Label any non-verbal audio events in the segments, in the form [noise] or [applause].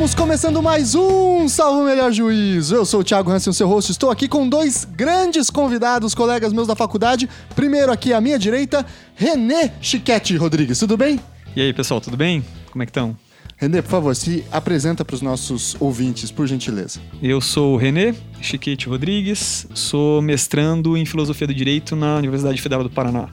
Estamos começando mais um Salvo Melhor Juízo. Eu sou o Thiago Hansen, o seu host. Estou aqui com dois grandes convidados, colegas meus da faculdade. Primeiro aqui à minha direita, René Chiquete Rodrigues. Tudo bem? E aí, pessoal, tudo bem? Como é que estão? René, por favor, se apresenta para os nossos ouvintes, por gentileza. Eu sou o René Chiquete Rodrigues, sou mestrando em Filosofia do Direito na Universidade Federal do Paraná.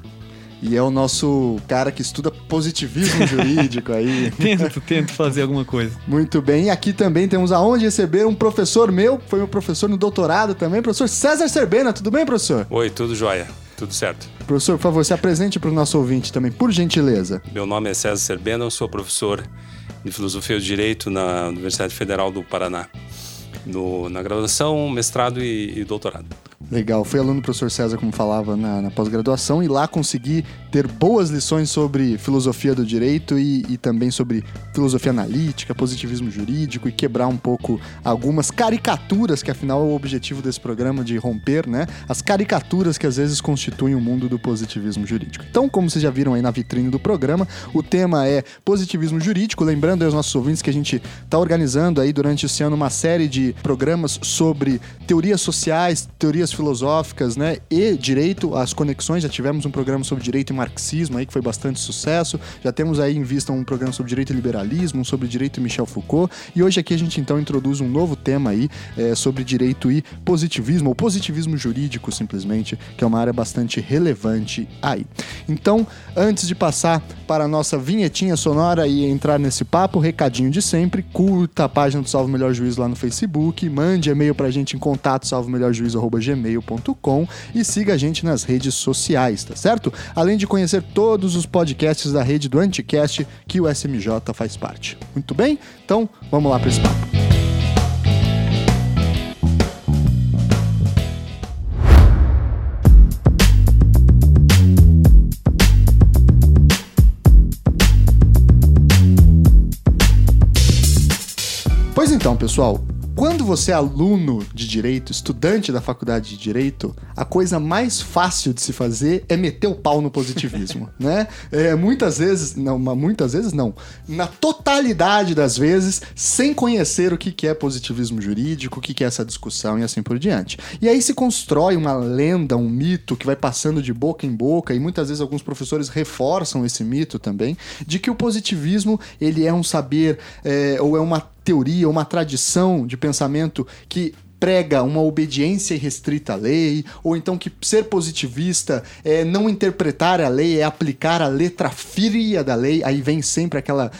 E é o nosso cara que estuda positivismo [laughs] jurídico aí. tento, tento fazer alguma coisa. Muito bem. E aqui também temos aonde receber um professor meu, foi meu professor no doutorado também, professor César Serbena. Tudo bem, professor? Oi, tudo jóia. Tudo certo. Professor, por favor, se apresente para o nosso ouvinte também, por gentileza. Meu nome é César Serbena, eu sou professor de Filosofia do Direito na Universidade Federal do Paraná. No, na graduação, mestrado e, e doutorado. Legal, fui aluno do professor César, como falava, na, na pós-graduação, e lá consegui ter boas lições sobre filosofia do direito e, e, também sobre filosofia analítica, positivismo jurídico e quebrar um pouco algumas caricaturas, que afinal é o objetivo desse programa de romper, né? As caricaturas que às vezes constituem o mundo do positivismo jurídico. Então, como vocês já viram aí na vitrine do programa, o tema é positivismo jurídico. Lembrando aos nossos ouvintes que a gente está organizando aí durante esse ano uma série de programas sobre teorias sociais, teorias filosóficas, né, e direito, as conexões. Já tivemos um programa sobre direito e marxismo aí que foi bastante sucesso. Já temos aí em vista um programa sobre direito e liberalismo, sobre direito e Michel Foucault. E hoje aqui a gente então introduz um novo tema aí é, sobre direito e positivismo, ou positivismo jurídico simplesmente, que é uma área bastante relevante aí. Então, antes de passar para a nossa vinhetinha sonora e entrar nesse papo, recadinho de sempre, curta a página do Salvo Melhor Juízo lá no Facebook, mande e-mail pra gente em contato salvomelhorjuízo.gmail.com e siga a gente nas redes sociais, tá certo? Além de conhecer todos os podcasts da rede do Anticast que o SMJ faz parte. Muito bem? Então, vamos lá para esse papo. Pois então, pessoal, quando você é aluno de direito, estudante da faculdade de direito, a coisa mais fácil de se fazer é meter o pau no positivismo, [laughs] né? É, muitas vezes, não, muitas vezes não, na totalidade das vezes, sem conhecer o que é positivismo jurídico, o que é essa discussão e assim por diante. E aí se constrói uma lenda, um mito que vai passando de boca em boca e muitas vezes alguns professores reforçam esse mito também de que o positivismo ele é um saber é, ou é uma teoria, uma tradição de pensamento que prega uma obediência irrestrita à lei, ou então que ser positivista é não interpretar a lei, é aplicar a letra fria da lei. Aí vem sempre aquela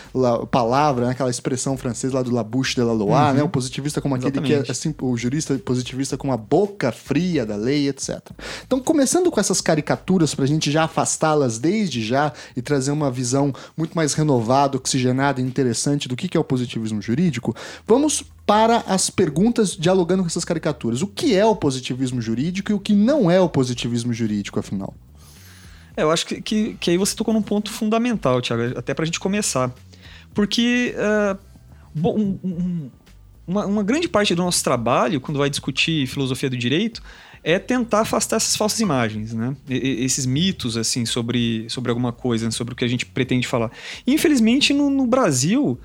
palavra, né, aquela expressão francesa lá do La Bouche de la Loi, uhum. né? O positivista como aquele Exatamente. que é assim, o jurista positivista com a boca fria da lei, etc. Então, começando com essas caricaturas para a gente já afastá-las desde já e trazer uma visão muito mais renovada, oxigenada e interessante do que é o positivismo jurídico, vamos para as perguntas dialogando com essas caricaturas. O que é o positivismo jurídico e o que não é o positivismo jurídico, afinal? É, eu acho que, que, que, aí você tocou num ponto fundamental, Tiago, até para a gente começar. Porque uh, bom, um, um, uma, uma grande parte do nosso trabalho, quando vai discutir filosofia do direito, é tentar afastar essas falsas imagens, né? E, esses mitos, assim, sobre, sobre alguma coisa, sobre o que a gente pretende falar. Infelizmente, no, no Brasil,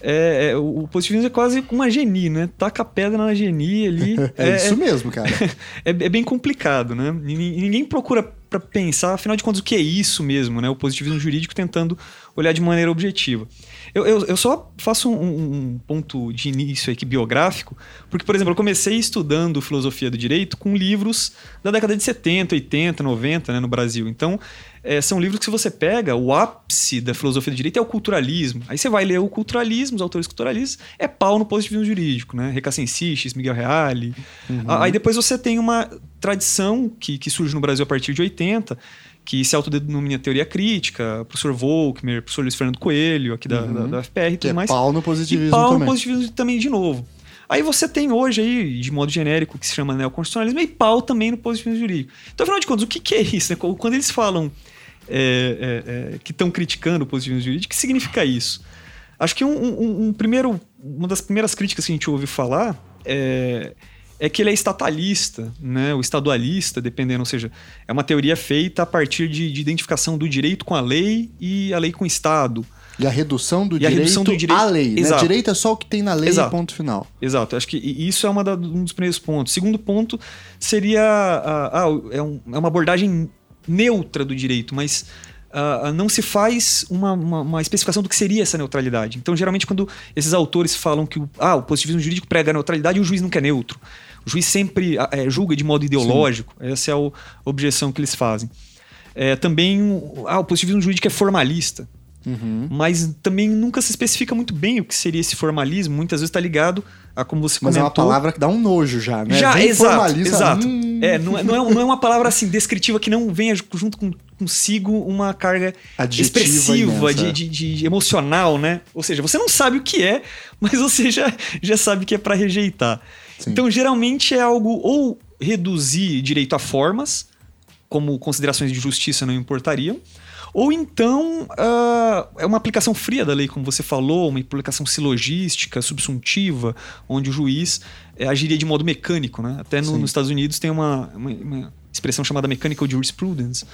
é, é, o positivismo é quase uma geni, né? Taca a pedra na geni ali. [laughs] é, é, isso mesmo, cara. [laughs] é, é, bem complicado, né? Ninguém procura para pensar, afinal de contas, o que é isso mesmo, né? O positivismo jurídico tentando olhar de maneira objetiva. Eu, eu, eu só faço um, um, ponto de início aqui biográfico, porque, por exemplo, eu comecei estudando filosofia do direito com livros da década de 70, 80, 90, né, no Brasil. Então, é, são livros que se você pega, o ápice da filosofia do direito é o culturalismo. Aí você vai ler o culturalismo, os autores culturalistas, é pau no positivismo jurídico, né? Recassensiches, Miguel Reale. Uhum. Aí depois você tem uma tradição que, que surge no Brasil a partir de 80, que se autodenomina teoria crítica, professor Volkmer, professor Luiz Fernando Coelho, aqui da, uhum. da, da FPR e tudo é mais. pau no positivismo e pau também. no positivismo também de novo. Aí você tem hoje aí, de modo genérico, que se chama neoconstitucionalismo, e pau também no positivismo jurídico. Então, afinal de contas, o que, que é isso? Né? Quando eles falam é, é, é, que estão criticando o positivismo jurídico, o que significa isso? Acho que um, um, um, primeiro, uma das primeiras críticas que a gente ouve falar é, é que ele é estatalista, né? o estadualista, dependendo, ou seja, é uma teoria feita a partir de, de identificação do direito com a lei e a lei com o Estado. E a redução do, E a direito, redução do direito- à lei. Né? Exato. Direito é só o que tem na lei Exato. ponto final. Exato, acho que isso é uma da- um dos primeiros pontos. Segundo ponto seria ah, ah, é, um- é uma abordagem neutra do direito, mas ah, não se faz uma, uma- uma especificação do que seria essa neutralidade. Então, geralmente, quando esses autores falam que o, ah, o positivismo jurídico prega a neutralidade, o juiz nunca é neutro. O juiz sempre ah, eh, julga de modo ideológico. Essa é a objeção que eles fazem. É, também, o- ah, o positivismo jurídico é formalista Uhum. mas também nunca se especifica muito bem o que seria esse formalismo. Muitas vezes está ligado a como você Mas é comentou. uma palavra que dá um nojo já, né? Já, exato, exato. hum, É, não é, não, é, não é uma palavra assim descritiva que não venha junto com, consigo uma carga Adjetiva expressiva, imensa. de, de- de emocional, né? Ou seja, você não sabe o que é, mas você já, já sabe que é para rejeitar. Sim. Então, geralmente é algo ou reduzir direito a formas, como considerações de justiça não importariam, ou então ah, é uma aplicação fria da lei, como você falou, uma aplicação silogística, subsuntiva, onde o juiz eh, agiria de modo mecânico. Né? Até no- nos Estados Unidos tem uma, uma- uma expressão chamada mechanical jurisprudence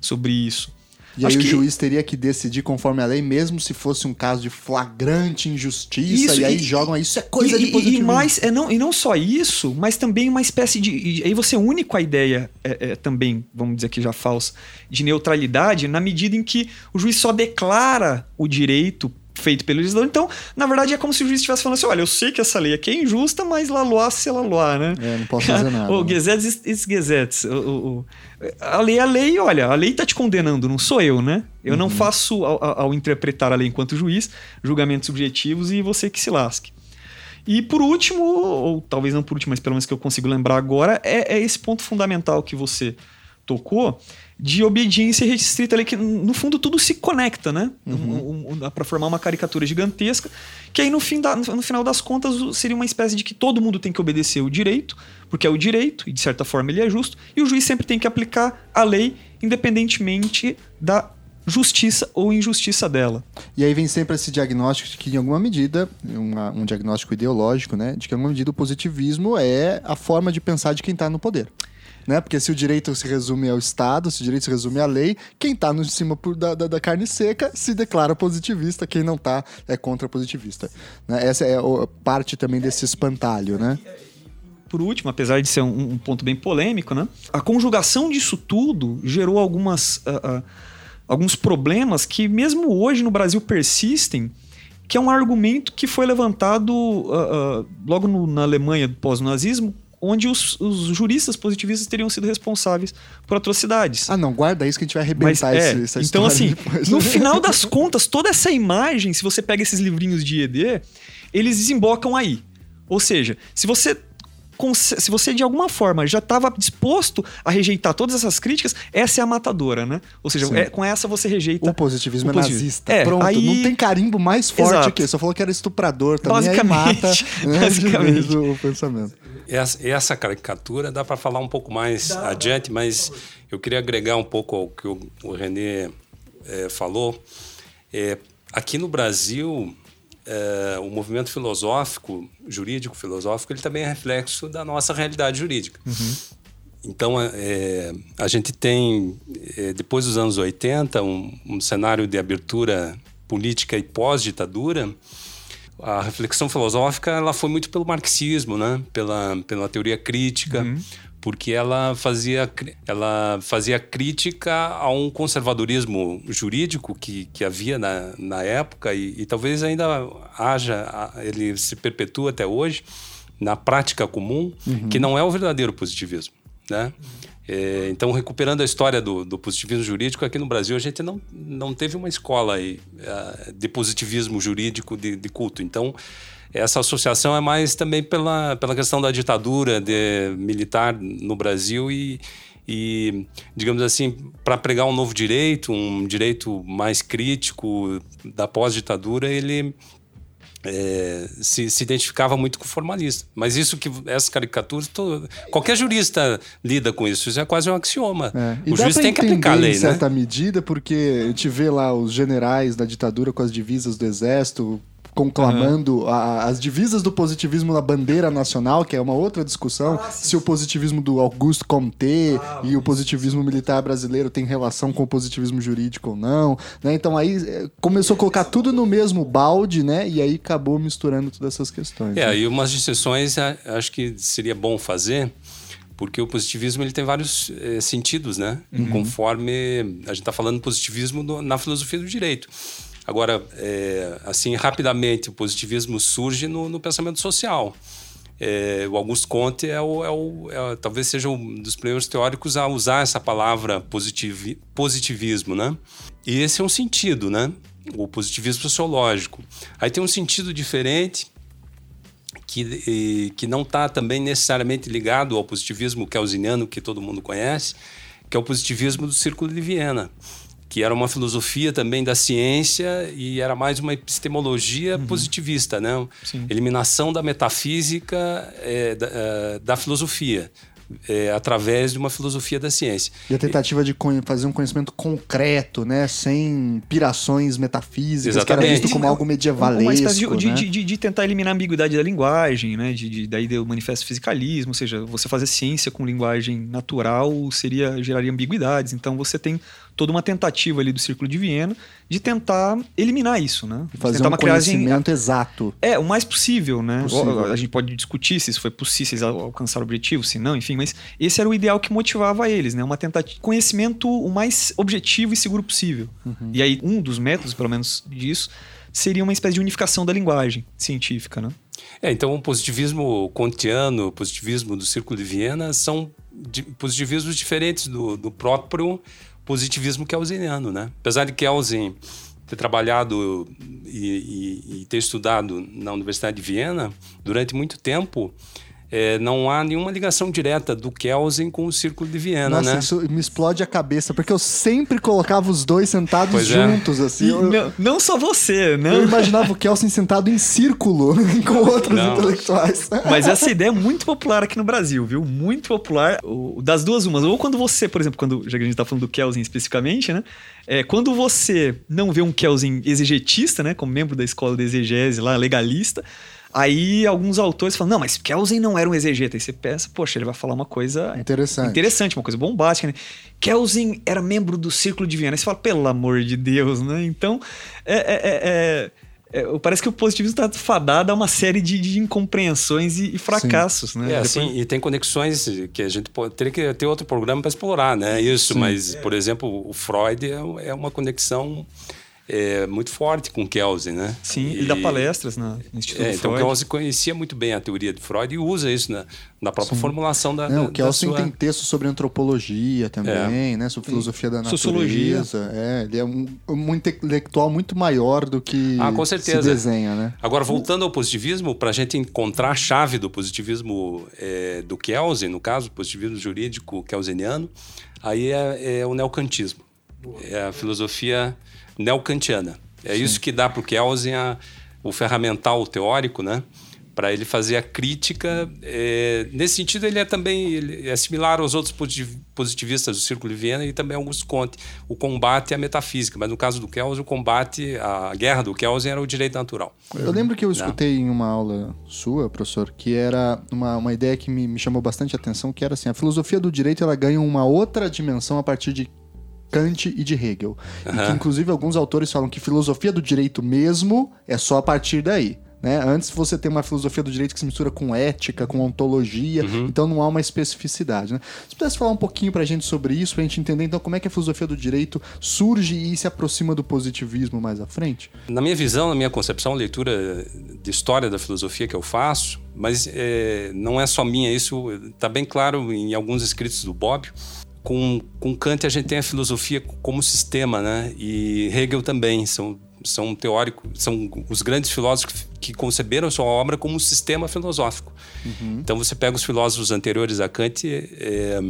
sobre isso. E aí Acho o que- juiz teria que decidir conforme a lei, mesmo se fosse um caso de flagrante injustiça, Isso, e aí e- jogam isso é coisa e, de positivismo. E, mais, é, não, e não só isso, mas também uma espécie de. aí você une com a ideia é, é, também, vamos dizer que já falsa, de neutralidade, na medida em que o juiz só declara o direito feito pelo legislador. Então, na verdade, é como se o juiz estivesse falando assim: olha, eu sei que essa lei aqui é injusta, mas lá loa se loa, né? É, não posso fazer [laughs] nada. o né? Gesetz ist- Gesetz. O- o- o- a lei é a lei, olha, a lei tá te condenando, não sou eu, né? Eu Uhum. não faço, ao, ao- ao interpretar a lei enquanto juiz, julgamentos subjetivos e você que se lasque. E por último, ou talvez não por último, mas pelo menos que eu consigo lembrar agora, é, é esse ponto fundamental que você tocou de obediência restrita ali, que no fundo tudo se conecta, né? Um, um, dá para formar uma caricatura gigantesca, que aí no, fim da- no final das contas seria uma espécie de que todo mundo tem que obedecer o direito, porque é o direito, e de certa forma ele é justo, e o juiz sempre tem que aplicar a lei, independentemente da justiça ou injustiça dela. E aí vem sempre esse diagnóstico de que, em alguma medida, uma- um diagnóstico ideológico, né? De que, em alguma medida, o positivismo é a forma de pensar de quem está no poder. Né? Porque se o direito se resume ao Estado, se o direito se resume à lei, quem está no cima por- da, da- da carne seca se declara positivista, quem não está é contra positivista. Né? Essa é o- parte também desse espantalho, né? Por último, apesar de ser um, um ponto bem polêmico, né? A conjugação disso tudo gerou algumas, ah, ah, alguns problemas que mesmo hoje no Brasil persistem, que é um argumento que foi levantado ah, logo no- na Alemanha pós-nazismo, onde os, os juristas positivistas teriam sido responsáveis por atrocidades. Ah, não, guarda isso que a gente vai Mas, arrebentar é, esse, essa então, assim, depois. no final [laughs] das contas, toda essa imagem, se você pega esses livrinhos de ED, eles desembocam aí. Ou seja, se você se você de alguma forma já estava disposto a rejeitar todas essas críticas, essa é a matadora, né? Ou seja, é- com essa você rejeita O positivismo o é positivismo. nazista. É, Pronto, aí- não tem carimbo mais forte Exato. que Só falou que era estuprador também, aí Basicamente, mata [laughs] né, basicamente. o pensamento. Essa, essa caricatura dá para falar um pouco mais adiante, mas eu queria agregar um pouco ao que o, o René eh, falou. Eh, aqui no Brasil, eh, o movimento filosófico, jurídico filosófico, ele também é reflexo da nossa realidade jurídica. Então, eh, a gente tem, eh, depois dos anos 80, um, um cenário de abertura política e pós-ditadura, a reflexão filosófica ela foi muito pelo marxismo, né? Pela pela teoria crítica, porque ela fazia ela fazia crítica a um conservadorismo jurídico que, que havia na, na época e, e talvez ainda haja ele se perpetua até hoje na prática comum que não é o verdadeiro positivismo, né? É, então, recuperando a história do, do positivismo jurídico, aqui no Brasil a gente não, não teve uma escola aí, ah, de positivismo jurídico de, de culto. Então, essa associação é mais também pela, pela questão da ditadura de, militar no Brasil e, e digamos assim, para pregar um novo direito, um direito mais crítico da pós-ditadura, ele é, se, se identificava muito com o formalista. Mas isso que essas caricaturas, qualquer jurista lida com isso. Isso é quase um axioma. É. O juiz tem que aplicar a lei, em né? certa medida, porque a gente vê lá os generais da ditadura com as divisas do exército conclamando a- as divisas do positivismo na bandeira nacional, que é uma outra discussão, se o positivismo do Auguste Comte e o positivismo militar brasileiro tem relação com o positivismo jurídico ou não, né? Então aí eh, começou a colocar tudo no mesmo balde, né? E aí acabou misturando todas essas questões. É, né? e umas distinções acho que seria bom fazer, porque o positivismo ele tem vários eh, sentidos, né? Conforme a gente está falando positivismo no- na filosofia do direito. Agora, eh, assim, rapidamente, o positivismo surge no, no pensamento social. Eh, o Augusto Comte é o, é o- é- talvez seja um dos primeiros teóricos a usar essa palavra positivi- positivismo, né? E esse é um sentido, né? O positivismo sociológico. Aí tem um sentido diferente que, e- que não está também necessariamente ligado ao positivismo kelsiniano que todo mundo conhece, que é o positivismo do Círculo de Viena, que era uma filosofia também da ciência e era mais uma epistemologia positivista, né? Sim. Eliminação da metafísica eh, da, eh, da filosofia, eh, através de uma filosofia da ciência. E a tentativa de fazer um conhecimento concreto, né? Sem pirações metafísicas, que era Exatamente. visto como algo medievalesco, Uma espécie de, né? de- de- de tentar eliminar a ambiguidade da linguagem, né? De, de- daí deu o manifesto fisicalismo, ou seja, você fazer ciência com linguagem natural seria geraria ambiguidades. Então você tem toda uma tentativa ali do Círculo de Viena de tentar eliminar isso, né? De Fazer tentar um uma criagem conhecimento exato. É, o mais possível, né? Possível. A gente pode discutir se isso foi possível, se eles al- alcançaram o objetivo, se não, enfim, mas esse era o ideal que motivava eles, né? Uma tentativa conhecimento o mais objetivo e seguro possível. Uhum. E aí, um dos métodos, pelo menos, disso, seria uma espécie de unificação da linguagem científica, né? É, então o positivismo kantiano, o positivismo do Círculo de Viena são positivismos diferentes do, do próprio positivismo kelseniano, né? Apesar de Kelsen ter trabalhado e, e- e ter estudado na Universidade de Viena durante muito tempo, é, não há nenhuma ligação direta do Kelsen com o Círculo de Viena, Nossa, né? isso me explode a cabeça, porque eu sempre colocava os dois sentados Pois é. juntos, assim. E Eu, não, não só você, né? eu imaginava o Kelsen sentado em círculo [laughs] com outros Não. intelectuais. Mas essa ideia é muito popular aqui no Brasil, viu? Muito popular. O- das duas umas. Ou quando você, por exemplo, quando já que a gente tá falando do Kelsen especificamente, né? É, quando você não vê um Kelsen exegetista, né? Como membro da escola de exegese lá, legalista, aí alguns autores falam, não, mas Kelsen não era um exegeta. Aí você pensa, poxa, ele vai falar uma coisa Interessante. interessante, uma coisa bombástica, né? Kelsen era membro do Círculo de Viena. Aí você fala, pelo amor de Deus, né? Então, é, é- é- é- é- parece que o positivismo está fadado a uma série de, de incompreensões e, e fracassos, né? É, Depois- assim, e tem conexões que a gente pode, teria que ter outro programa para explorar, né? Isso, mas, por exemplo, o Freud é, é uma conexão é, muito forte com Kelsen, né? Sim, E- ele dá palestras na, no Instituto É, então Freud. Kelsen conhecia muito bem a teoria de Freud e usa isso na, na própria formulação da, Não, da, o Kelsen da sua... tem texto sobre antropologia também, né? Sobre filosofia da Sociologia. natureza. É, ele é um, um intelectual muito maior do que Ah, com se certeza. desenha, né? Agora, voltando ao positivismo, para a gente encontrar a chave do positivismo é, do Kelsen, no caso, o positivismo jurídico kelseniano, aí é, é o neocantismo. É a filosofia neocantiana. É isso que dá para o Kelsen a- o ferramental teórico, né? Para ele fazer a crítica. é, nesse sentido, ele é também ele é similar aos outros positiv- positivistas do Círculo de Viena e também Augusto Comte. O combate à metafísica, mas no caso do Kelsen, o combate, a guerra do Kelsen era o direito natural. Eu lembro que eu escutei em uma aula sua, professor, que era uma, uma ideia que me, me chamou bastante atenção, que era assim, a filosofia do direito ela ganha uma outra dimensão a partir de Kant e de Hegel. E que, inclusive, alguns autores falam que filosofia do direito mesmo é só a partir daí. Né? Antes você tem uma filosofia do direito que se mistura com ética, com ontologia, Uhum. então não há uma especificidade. Né? Se pudesse falar um pouquinho pra gente sobre isso, pra gente entender então como é que a filosofia do direito surge e se aproxima do positivismo mais à frente. Na minha visão, na minha concepção, a leitura de história da filosofia que eu faço, mas é, não é só minha, isso está bem claro em alguns escritos do Bobbio. Com, com Kant a gente tem a filosofia como sistema, né? E Hegel também são são teóricos, são os grandes filósofos que conceberam a sua obra como um sistema filosófico. Então você pega os filósofos anteriores a Kant, é,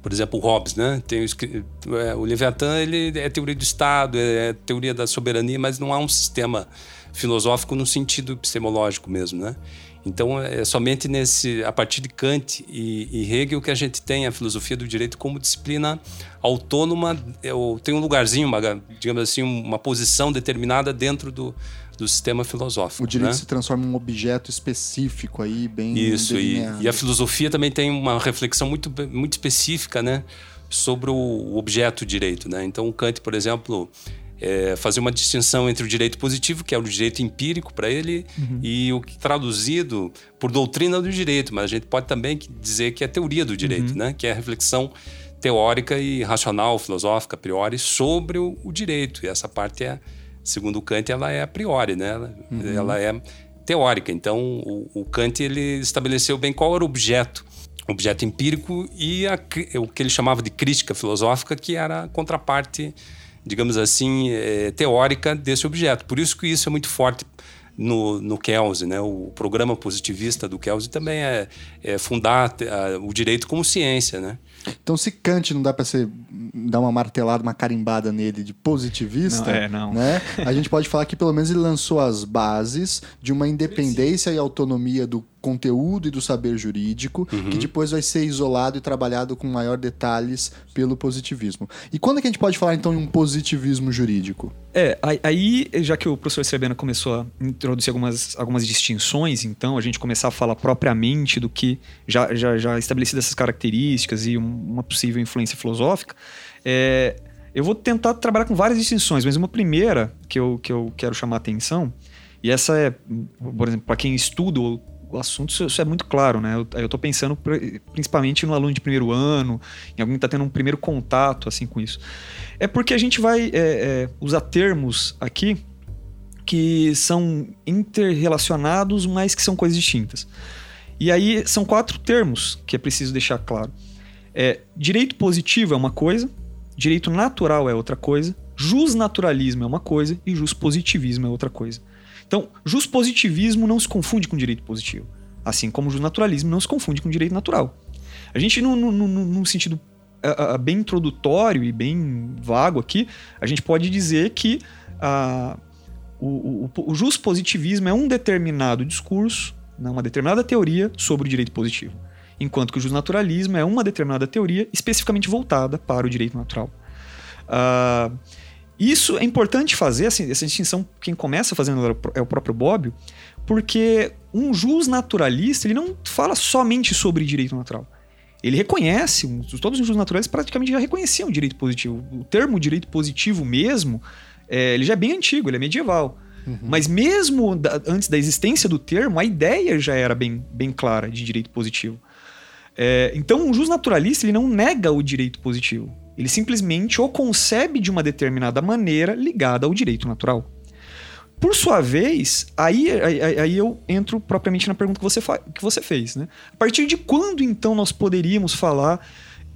por exemplo, Hobbes, né? Tem o, é, o Leviatã, ele é teoria do Estado, é teoria da soberania, mas não há um sistema filosófico no sentido epistemológico mesmo, né? Então é somente nesse, a partir de Kant e, e Hegel que a gente tem a filosofia do direito como disciplina autônoma, é, ou tem um lugarzinho, uma, digamos assim, uma posição determinada dentro do, do sistema filosófico. O direito né? se transforma em um objeto específico aí, bem Isso, e, e a filosofia também tem uma reflexão muito, muito específica né, sobre o objeto direito. Né? Então, Kant, por exemplo, é, fazia uma distinção entre o direito positivo, que é o direito empírico para ele, e o que traduzido por doutrina do direito, mas a gente pode também dizer que é teoria do direito, né? que é a reflexão teórica e racional, filosófica, a priori, sobre o, o direito. E essa parte é, segundo o Kant, ela é a priori, né? ela, ela é teórica. Então, o, o Kant ele estabeleceu bem qual era o objeto objeto empírico e a, o que ele chamava de crítica filosófica, que era a contraparte, digamos assim, é, teórica desse objeto. Por isso que isso é muito forte no, no Kelsey, né? O programa positivista do Kelsey também é, é fundar a, o direito como ciência, né? Então, se Kant não dá para ser dar uma martelada, uma carimbada nele de positivista, Não, é, não. né? A gente pode falar que pelo menos ele lançou as bases de uma independência e autonomia do conteúdo e do saber jurídico, que depois vai ser isolado e trabalhado com maior detalhes pelo positivismo. E quando é que a gente pode falar então em um positivismo jurídico? É, aí- já que o professor Sebena começou a introduzir algumas, algumas distinções, então, a gente começar a falar propriamente do que já, já, já estabelecidas essas características e um- uma possível influência filosófica, é, eu vou tentar trabalhar com várias distinções, mas uma primeira que eu, que eu quero chamar a atenção, e essa é, por exemplo, para quem estuda o o assunto, isso, é muito claro, né? Eu, tô pensando pr- principalmente no aluno de primeiro ano, em alguém que está tendo um primeiro contato assim com isso. É porque a gente vai é, é, usar termos aqui que são interrelacionados, mas que são coisas distintas. E aí são quatro termos que é preciso deixar claro. É, direito positivo é uma coisa, direito natural é outra coisa, jusnaturalismo é uma coisa e juspositivismo é outra coisa. Então, juspositivismo não se confunde com direito positivo, assim como jusnaturalismo não se confunde com direito natural. A gente, num, num- num- sentido ah, bem introdutório e bem vago aqui, a gente pode dizer que ah, o, o, o juspositivismo é um determinado discurso, né, uma determinada teoria sobre o direito positivo, enquanto que o jusnaturalismo é uma determinada teoria especificamente voltada para o direito natural. Ah, isso é importante fazer, assim, essa distinção, quem começa fazendo é o é próprio Bobbio, porque um jusnaturalista ele não fala somente sobre direito natural. Ele reconhece, todos os jusnaturalistas praticamente já reconheciam o direito positivo. O termo direito positivo mesmo, é, ele já é bem antigo, ele é medieval. Mas mesmo da- antes da existência do termo, a ideia já era bem, bem clara de direito positivo. É, então, um jusnaturalista ele não nega o direito positivo. Ele simplesmente o concebe de uma determinada maneira ligada ao direito natural. Por sua vez, aí, aí, aí eu entro propriamente na pergunta que você, que você fez. Né? A partir de quando, então, nós poderíamos falar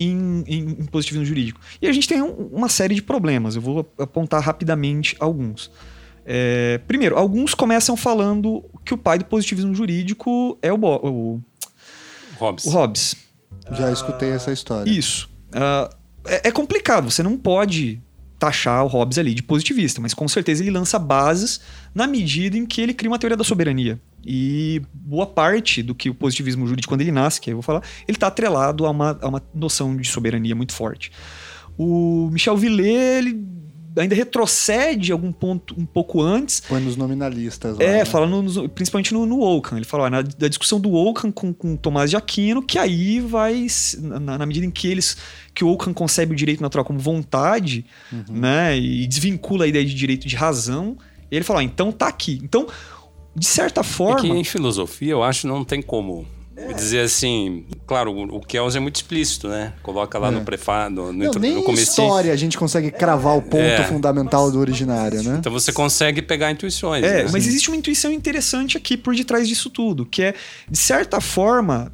em, em- em positivismo jurídico? E a gente tem um- uma série de problemas. Eu vou apontar rapidamente alguns. É, primeiro, alguns começam falando que o pai do positivismo jurídico é o, Bo- o, Hobbes. o Hobbes. Já escutei essa história. Isso. Ah, é, é complicado, você não pode taxar o Hobbes ali de positivista, mas com certeza ele lança bases na medida em que ele cria uma teoria da soberania. E boa parte do que o positivismo jurídico, quando ele nasce, que aí eu vou falar, ele está atrelado a uma, a uma noção de soberania muito forte. O Michel Villet, ele ainda retrocede algum ponto um pouco antes, Põe nos nominalistas lá. é, né? fala no- principalmente no, no Ockham. Ele fala ó, na, da discussão do Ockham com, com Tomás de Aquino, que aí vai, na, na medida em que eles que o Ockham concebe o direito natural como vontade, Uhum. né, e desvincula a ideia de direito de razão, ele fala, ó, então tá aqui. Então, de certa É forma, que em filosofia eu acho que não tem como dizer assim. Claro, o o Kelsen é muito explícito, né? Coloca lá É. no prefácio, no, no, Não, nem no história a gente consegue cravar o ponto É. fundamental do originário, né? Então você consegue pegar intuições. É, né? mas existe uma intuição interessante aqui por detrás disso tudo, que é, de certa forma,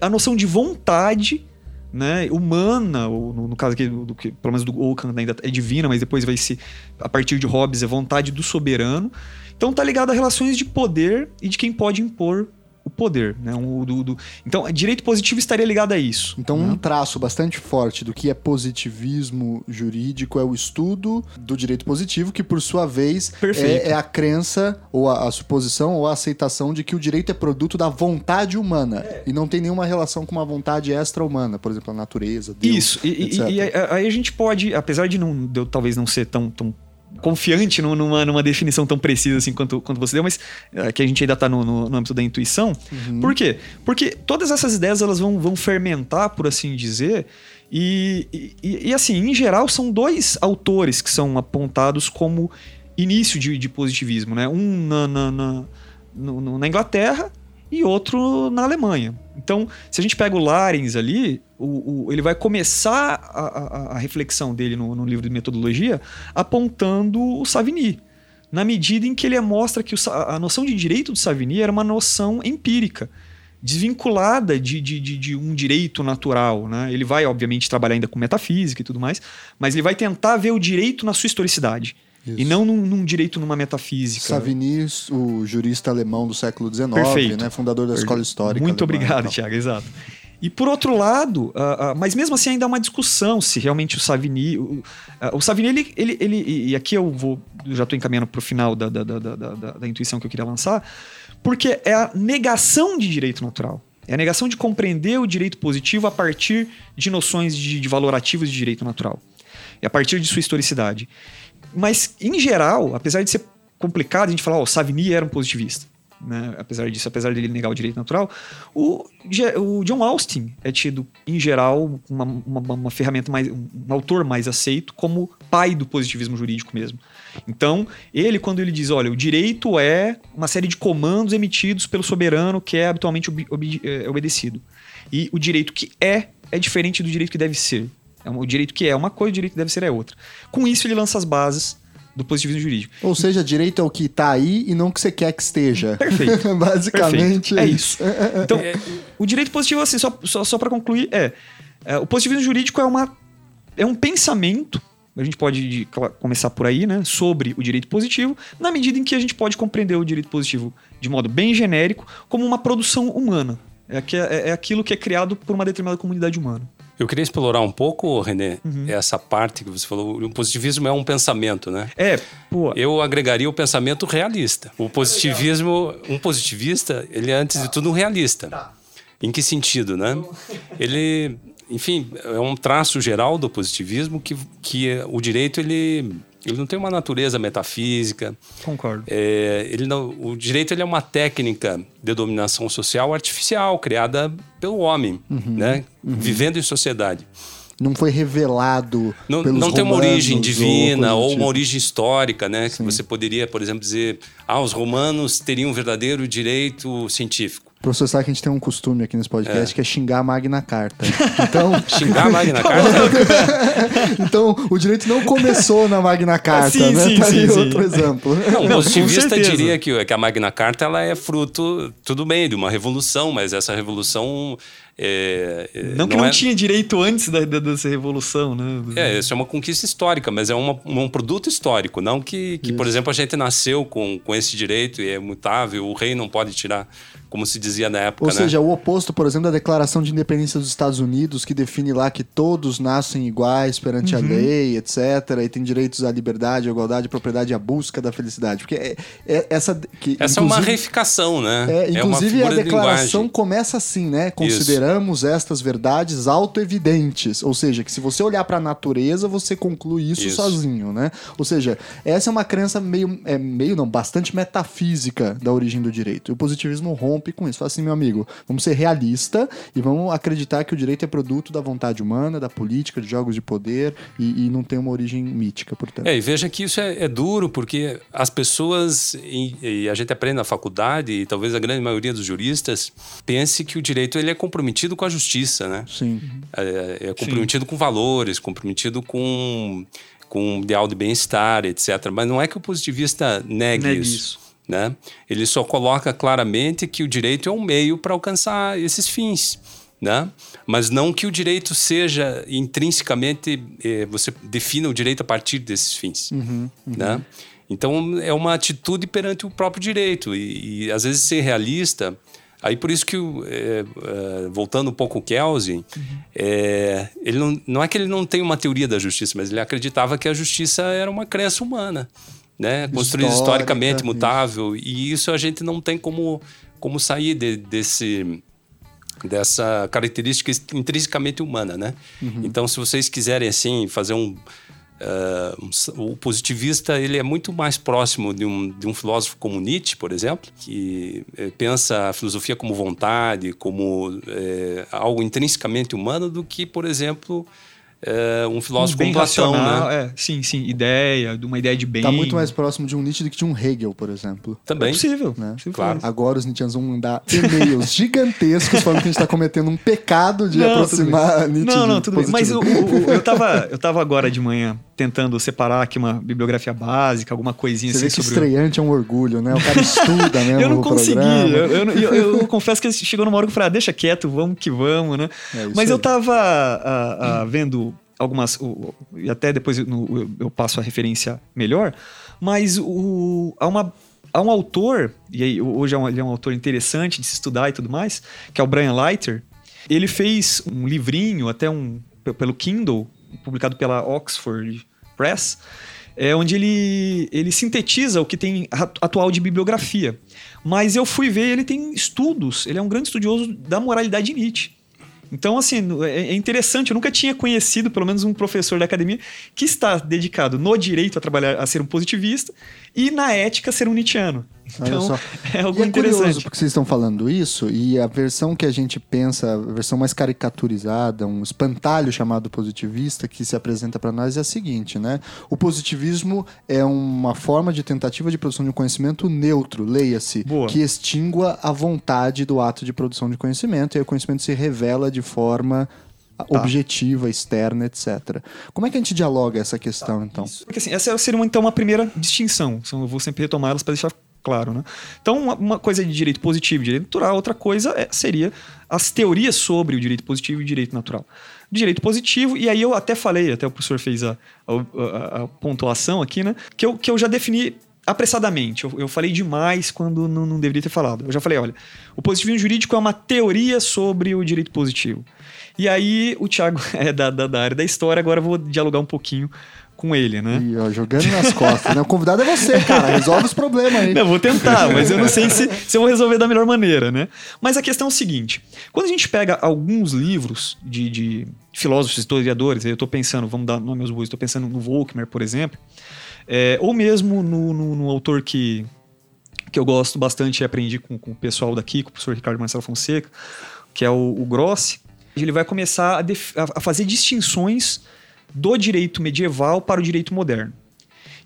a noção de vontade né, humana, ou no, no caso aqui, do, do que, pelo menos do Ockham ainda é divina, mas depois vai ser, a partir de Hobbes, é vontade do soberano. Então tá ligado a relações de poder e de quem pode impor o poder. Né, o, do, do- então, direito positivo estaria ligado a isso. Então, né? um traço bastante forte do que é positivismo jurídico é o estudo do direito positivo, que por sua vez é, é a crença, ou a, a suposição, ou a aceitação de que o direito é produto da vontade humana e não tem nenhuma relação com uma vontade extra-humana, por exemplo, a natureza, Deus, Isso, e, e- e aí a gente pode, apesar de, não, de eu talvez não ser tão, tão confiante numa, numa definição tão precisa assim quanto, quanto você deu, mas é, que a gente ainda está no, no, no, âmbito da intuição. Uhum. Por quê? Porque todas essas ideias elas vão, vão fermentar, por assim dizer, e, e, e, assim, em geral, são dois autores que são apontados como início de, de positivismo, né? Um na, na, na, no, na Inglaterra e outro na Alemanha. Então, se a gente pega o Larens ali, o, o, ele vai começar a, a, a reflexão dele no, no, livro de metodologia apontando o Savigny, na medida em que ele mostra que o, a noção de direito do Savigny era uma noção empírica, desvinculada de, de, de, de, um direito natural. Né? Ele vai, obviamente, trabalhar ainda com metafísica e tudo mais, mas ele vai tentar ver o direito na sua historicidade. Isso. E não num, num, direito numa metafísica. Savigny, o jurista alemão do século XIX, né? fundador da escola histórica. Muito obrigado, Tiago, exato. E por outro lado, uh, uh, mas mesmo assim ainda há uma discussão se realmente o Savigny. O, uh, o Savigny, ele, ele, ele, E aqui eu vou. Já estou encaminhando para o final da, da, da, da, da intuição que eu queria lançar, porque é a negação de direito natural. É a negação de compreender o direito positivo a partir de noções de, de valorativos de direito natural. E a partir de sua historicidade. Mas, em geral, apesar de ser complicado a gente falar, ó, oh, Savigny era um positivista. Né? Apesar disso, apesar dele negar o direito natural, o, o John Austin é tido, em geral, uma, uma, uma, ferramenta mais. um autor mais aceito como pai do positivismo jurídico mesmo. Então, ele, quando ele diz, olha, o direito é uma série de comandos emitidos pelo soberano que é habitualmente ob, ob, é, obedecido. E o direito que é é diferente do direito que deve ser. É o direito que é uma coisa, o direito que deve ser é outra. Com isso, ele lança as bases do positivismo jurídico. Ou seja, direito é o que está aí e não o que você quer que esteja. Perfeito. [laughs] Basicamente Perfeito. é isso. [laughs] Então, é, o direito positivo, assim, só, só, só para concluir, é, é, o positivismo jurídico é, uma, é um pensamento, a gente pode de, começar por aí, né, sobre o direito positivo, na medida em que a gente pode compreender o direito positivo de modo bem genérico como uma produção humana. É, é, é aquilo que é criado por uma determinada comunidade humana. Eu queria explorar um pouco, René, uhum. essa parte que você falou. O positivismo é um pensamento, né? É, pô. Eu agregaria o pensamento realista. O positivismo, um positivista, ele é antes tá. de tudo um realista. Tá. Em que sentido, né? Ele, enfim, é um traço geral do positivismo que, que o direito ele ele não tem uma natureza metafísica. Concordo. É, ele não, o direito ele é uma técnica de dominação social artificial criada pelo homem, uhum, né? Uhum. Vivendo em sociedade. Não foi revelado. Não, não tem uma origem divina ou, ou uma origem histórica, né? Sim. Que você poderia, por exemplo, dizer: ah, os romanos teriam um verdadeiro direito científico professor sabe que a gente tem um costume aqui nesse podcast é. que é xingar a Magna Carta. [laughs] Então, xingar a Magna [laughs] Carta? então, o direito não começou na Magna Carta, sim, né? Sim, tá sim, sim. outro exemplo. Não, o positivista diria que, que a Magna Carta ela é fruto, tudo bem, de uma revolução, mas essa revolução é, é, não que não, não é... tinha direito antes da, da, dessa revolução, né? É, isso é uma conquista histórica, mas é uma, um produto histórico. Não que, que por exemplo, a gente nasceu com, com esse direito e é mutável, o rei não pode tirar como se dizia na época. Ou né? seja, o oposto, por exemplo, da Declaração de Independência dos Estados Unidos, que define lá que todos nascem iguais perante uhum. a lei, etc., e têm direitos à liberdade, à igualdade, à propriedade e à busca da felicidade. Porque é, é essa. Que, essa é uma reificação, né? É, inclusive, é a declaração de começa assim, né? Consideramos isso. estas verdades autoevidentes. Ou seja, que se você olhar para a natureza, você conclui isso, isso, sozinho, né? Ou seja, essa é uma crença meio, é, meio não, bastante metafísica da origem do direito. E o positivismo rompe rompe com isso. Fala assim, meu amigo, vamos ser realista e vamos acreditar que o direito é produto da vontade humana, da política, de jogos de poder e, e não tem uma origem mítica, portanto. É, e veja que isso é, é duro porque as pessoas, e, e, a gente aprende na faculdade, e talvez a grande maioria dos juristas, pense que o direito ele é comprometido com a justiça, né? Sim. É, é comprometido Sim. com valores, comprometido com com um ideal de bem-estar, etc. Mas não é que o positivista negue, negue isso. isso. Né? Ele só coloca claramente que o direito é um meio para alcançar esses fins. Né? Mas não que o direito seja intrinsecamente, eh, você defina o direito a partir desses fins. Uhum, uhum. Né? Então é uma atitude perante o próprio direito. E, e às vezes ser realista. Aí por isso que, é, é, voltando um pouco o Kelsey, uhum. é, ele não, não é que ele não tem uma teoria da justiça, mas ele acreditava que a justiça era uma crença humana né? Construído historicamente, mutável. Isso. E isso a gente não tem como, como sair de, desse dessa característica intrinsecamente humana, né? Uhum. Então, se vocês quiserem assim fazer um Uh, o positivista ele é muito mais próximo de um, de um filósofo como Nietzsche, por exemplo, que eh, pensa a filosofia como vontade, como eh, algo intrinsecamente humano, do que, por exemplo, é, um filósofo bem como Platão, racional, né? é, sim, sim, ideia, de uma ideia de bem. Tá muito mais próximo de um Nietzsche do que de um Hegel, por exemplo. É Também. possível, Né? possível Claro. Agora os Nietzscheans vão mandar e-mails [laughs] gigantescos falando que a gente tá cometendo um pecado de Não, aproximar Nietzsche Não, não, tudo bem. Mas eu, tava, eu tava agora de manhã tentando separar aqui uma bibliografia básica, alguma coisinha Você vê assim que sobre. o- estreante é um orgulho, né? O cara estuda mesmo [laughs] Eu não consegui. Eu, eu, eu- eu [laughs] confesso que chegou numa hora que eu falei, ah, deixa quieto, vamos que vamos, né? É Mas eu aí. tava ah, ah, vendo algumas. o- e até depois eu, no- eu- eu passo a referência melhor. Mas o, há, uma, há um autor, e aí hoje é um, ele é um autor interessante de se estudar e tudo mais, que é o Brian Leiter. Ele fez um livrinho, até um. pe- pelo Kindle, publicado pela Oxford Press, é onde ele, ele sintetiza o que tem atu- atual de bibliografia. Mas eu fui ver, ele tem estudos, ele é um grande estudioso da moralidade de Nietzsche. Então, assim, é é interessante, eu nunca tinha conhecido, pelo menos, um professor da academia que está dedicado no direito a trabalhar, a ser um positivista e na ética a ser um Nietzscheano. Então, [laughs] é algo e é curioso interessante. porque vocês estão falando isso e a versão que a gente pensa, a versão mais caricaturizada, um espantalho chamado positivista que se apresenta para nós é a seguinte, né? O positivismo é uma forma de tentativa de produção de um conhecimento neutro, leia-se, que extingua a vontade do ato de produção de conhecimento e aí o conhecimento se revela de forma Tá. objetiva, externa, etc. Como é que a gente dialoga essa questão, então? Porque assim, essa seria uma, então uma primeira distinção. Eu vou sempre retomar elas para deixar claro, né? Então, uma, coisa é de direito positivo e direito natural, outra coisa é- seria as teorias sobre o direito positivo e o direito natural. Direito positivo, e aí eu até falei, até o professor fez a, a- a- a pontuação aqui, né? Que eu, que eu já defini apressadamente. Eu, eu falei demais quando não, não deveria ter falado. Eu já falei, olha, o positivismo jurídico é uma teoria sobre o direito positivo. E aí o Thiago [laughs] é da, da, da área da história, agora eu vou dialogar um pouquinho com ele, né? E, ó, jogando nas costas, né? O convidado é você, cara. Resolve os problemas aí. Eu vou tentar, mas eu não sei se, [laughs] se eu vou resolver da melhor maneira, né? Mas a questão é o seguinte: quando a gente pega alguns livros de, de filósofos, historiadores, aí eu tô pensando, vamos dar nome aos bois, tô pensando no Volkmer, por exemplo, é, ou mesmo no, no- no autor que, que eu gosto bastante e aprendi com, com o pessoal daqui, com o professor Ricardo Marcelo Fonseca, que é o, o Grossi, ele vai começar a, def- a- a fazer distinções do direito medieval para o direito moderno.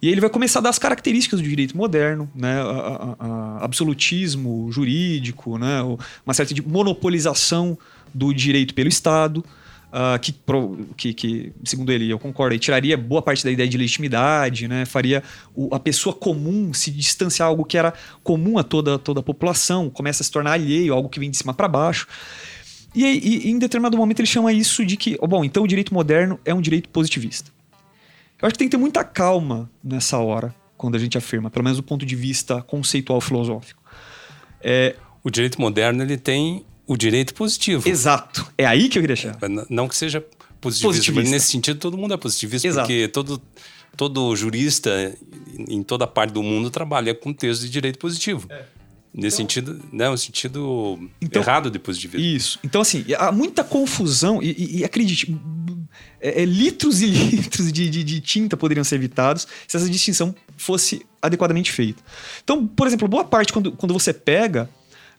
E aí ele vai começar a dar as características do direito moderno, né? A- a- a- absolutismo jurídico, né? Uma certa de monopolização do direito pelo Estado, ah, que, que, que, segundo ele, eu concordo, aí tiraria boa parte da ideia de legitimidade, né? faria o- a pessoa comum se distanciar algo que era comum a toda, toda a população, começa a se tornar alheio, algo que vem de cima para baixo. E, e em determinado momento ele chama isso de que, bom, então o direito moderno é um direito positivista. Eu acho que tem que ter muita calma nessa hora, quando a gente afirma, pelo menos do ponto de vista conceitual filosófico. É, O direito moderno ele tem o direito positivo. exato. É aí que eu queria chegar. Não que seja positivista, Positivista. nesse sentido todo mundo é positivista, Exato. porque todo, todo jurista em toda parte do mundo trabalha com texto de direito positivo. Nesse sentido, né, um sentido Então- errado de positivismo. Isso. Então, assim, há muita confusão, e, e- e acredite, é- é litros e [laughs] litros de, de- de tinta poderiam ser evitados se essa distinção fosse adequadamente feita. Então, por exemplo, boa parte, quando, quando você pega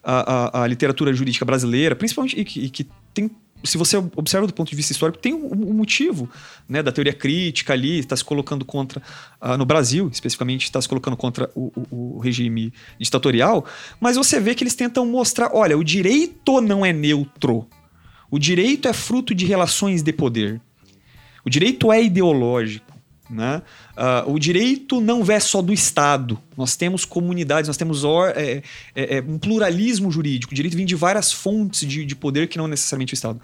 a, a- a literatura jurídica brasileira, principalmente, e que, e que tem. Se você observa do ponto de vista histórico, tem um, um motivo né, da teoria crítica ali, está se colocando contra, ah, no Brasil, especificamente, está se colocando contra o, o- o regime ditatorial, mas você vê que eles tentam mostrar: olha, o direito não é neutro. O direito é fruto de relações de poder. O direito é ideológico. Né? Ah, o direito não é só do Estado. Nós temos comunidades, nós temos or- é, é, é, um pluralismo jurídico. O direito vem de várias fontes de, de poder que não necessariamente o Estado.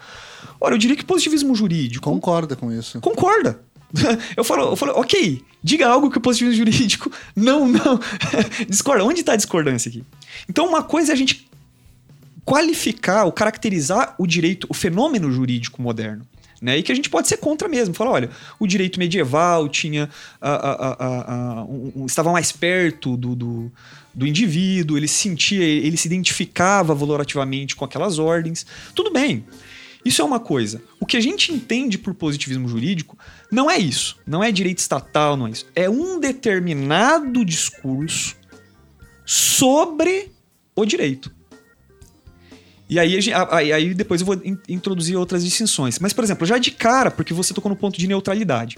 Olha, eu diria que positivismo jurídico Concorda com isso. concorda. [laughs] Eu falo, eu falo, ok, diga algo que o positivismo jurídico [laughs] não, não. [laughs] Discorda. Onde está a discordância aqui? Então, uma coisa é a gente qualificar ou caracterizar o direito, o fenômeno jurídico moderno. Né? E que a gente pode ser contra mesmo. Falar, olha, o direito medieval tinha. a- a- a- um- um- estava mais perto do, do, do indivíduo, ele se sentia, ele se identificava valorativamente com aquelas ordens. Tudo bem. Isso é uma coisa. O que a gente entende por positivismo jurídico não é isso. Não é direito estatal, não é isso. É um determinado discurso sobre o direito. E aí, aí, aí depois eu vou in, introduzir outras distinções. Mas, por exemplo, já de cara, porque você tocou no ponto de neutralidade.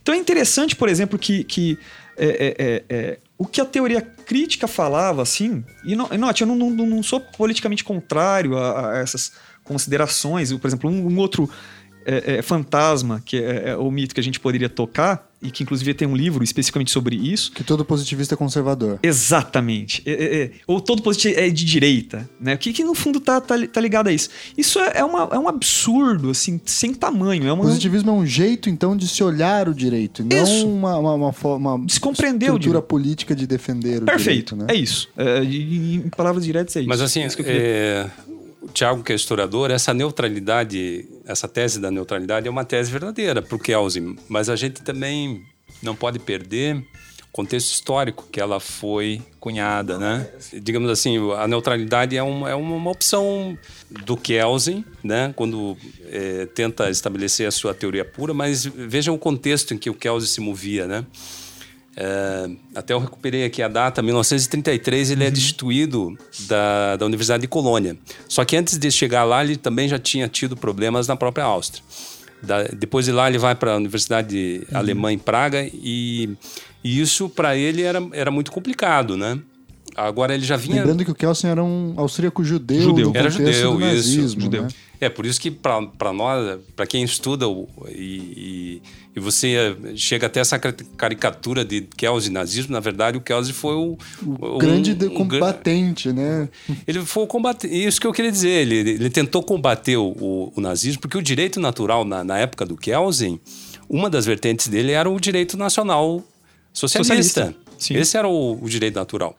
Então é interessante, por exemplo, que, que é, é, é, é o que a teoria crítica falava, assim, e note, eu não, não, não sou politicamente contrário a, a essas considerações. por exemplo, um, um outro é, é, fantasma, que é, é, o mito que a gente poderia tocar, e que inclusive tem um livro especificamente sobre isso. Que todo positivista é conservador. Exatamente. É, é, é ou todo positivo é de direita. Né? O que, que no fundo tá, tá, tá ligado a isso? Isso é, uma, é um absurdo, assim, sem tamanho. É uma... Positivismo é um jeito, então, de se olhar o direito, não isso. uma, uma, uma, uma Descompreender estrutura o política de defender o Perfeito. direito. Né? É isso. em palavras diretas, é isso. Mas assim, o Tiago, que é historiador, essa neutralidade, essa tese da neutralidade é uma tese verdadeira para o Kelsen, mas a gente também não pode perder o contexto histórico que ela foi cunhada, né? Digamos assim, a neutralidade é uma, é uma opção do Kelsen, né? Quando é, tenta estabelecer a sua teoria pura, mas vejam o contexto em que o Kelsen se movia, né? É, até eu recuperei aqui a data, 1933 ele é uhum. é destituído da, da Universidade de Colônia. Só que antes de chegar lá, ele também já tinha tido problemas na própria Áustria. Da, depois de lá, ele vai para a Universidade uhum. Alemã em Praga e, e isso para ele era, era muito complicado, né? Agora ele já vinha. Lembrando que o Kelsen era um austríaco judeu. judeu. Era judeu, nazismo, isso. Judeu. Né? É, por isso que para nós, para quem estuda o, e, e, e, você chega até essa caricatura de Kelsen nazismo, na verdade o Kelsen foi o... o um, grande um, combatente, um, né? Ele foi o combatente, isso que eu queria dizer, ele, ele tentou combater o, o, nazismo, porque o direito natural na, na época do Kelsen, uma das vertentes dele era o direito nacional socialista. socialista. Esse era o, o direito natural.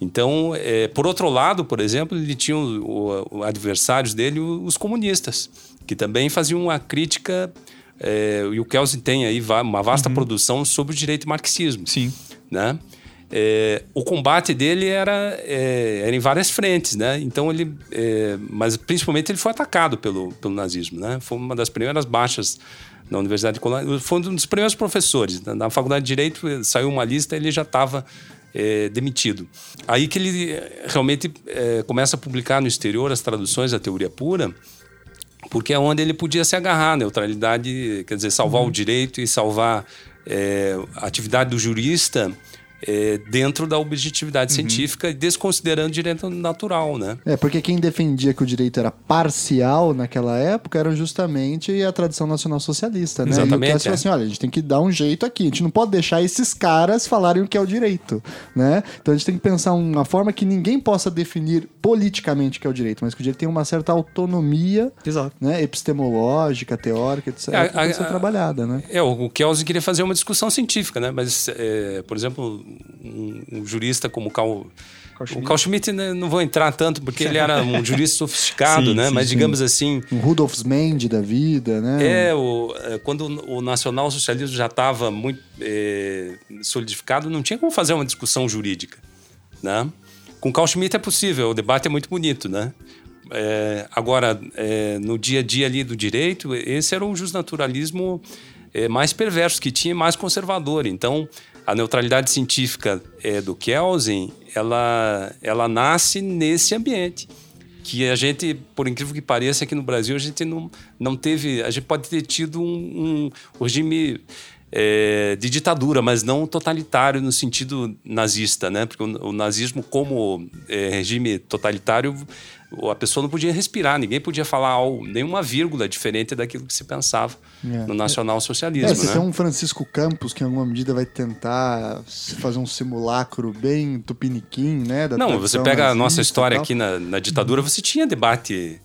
Então, é, por outro lado, por exemplo, ele tinha o, o, adversários dele, os comunistas, que também faziam uma crítica. É, e o Kelsen tem aí uma vasta uhum. produção sobre o direito marxismo. Sim. Né? É, o combate dele era, é, era em várias frentes, né? Então ele, é, mas principalmente ele foi atacado pelo, pelo nazismo, né? Foi uma das primeiras baixas na Universidade de Colônia. Foi um dos primeiros professores. Na Faculdade de Direito saiu uma lista, ele já estava é, demitido. Aí que ele é, realmente é, começa a publicar no exterior as traduções da teoria pura, porque é onde ele podia se agarrar neutralidade, quer dizer, salvar uhum. o direito e salvar é, a atividade do jurista é, dentro da objetividade uhum. científica e desconsiderando o direito natural, né? É, porque quem defendia que o direito era parcial naquela época era justamente a tradição nacional socialista, né? Exatamente. E o é. assim, olha, a gente tem que dar um jeito aqui, a gente não pode deixar esses caras falarem o que é o direito, né? Então a gente tem que pensar uma forma que ninguém possa definir politicamente o que é o direito, mas que o direito tem uma certa autonomia, Exato. né? Epistemológica, teórica, etc. É, a, a, ser trabalhada, né? É, o Kelsen queria fazer uma discussão científica, né? Mas, é, por exemplo, um, um jurista como Carl, Carl Schmitt. O Carl Schmitt né, não vou entrar tanto porque ele era um jurista [laughs] sofisticado, sim, né? Sim, Mas digamos sim. assim, um Rudolf Mendes da vida, né? É, o, é, quando o nacional-socialismo já estava muito é, solidificado, não tinha como fazer uma discussão jurídica, né? Com Carl Schmitt é possível, o debate é muito bonito, né? É, agora, é, no dia a dia ali do direito, esse era o justnaturalismo é, mais perverso que tinha, mais conservador. Então, a neutralidade científica é, do Kelsen, ela, ela nasce nesse ambiente. Que a gente, por incrível que pareça, aqui no Brasil, a gente não, não teve. A gente pode ter tido um, um regime é, de ditadura, mas não totalitário no sentido nazista, né? Porque o, o nazismo, como é, regime totalitário, a pessoa não podia respirar, ninguém podia falar algo, nenhuma vírgula diferente daquilo que se pensava é. no nacional-socialismo. É, você né? tem um Francisco Campos que, em alguma medida, vai tentar fazer um simulacro bem tupiniquim, né? não, você pega a nossa história aqui na, na ditadura, você tinha debate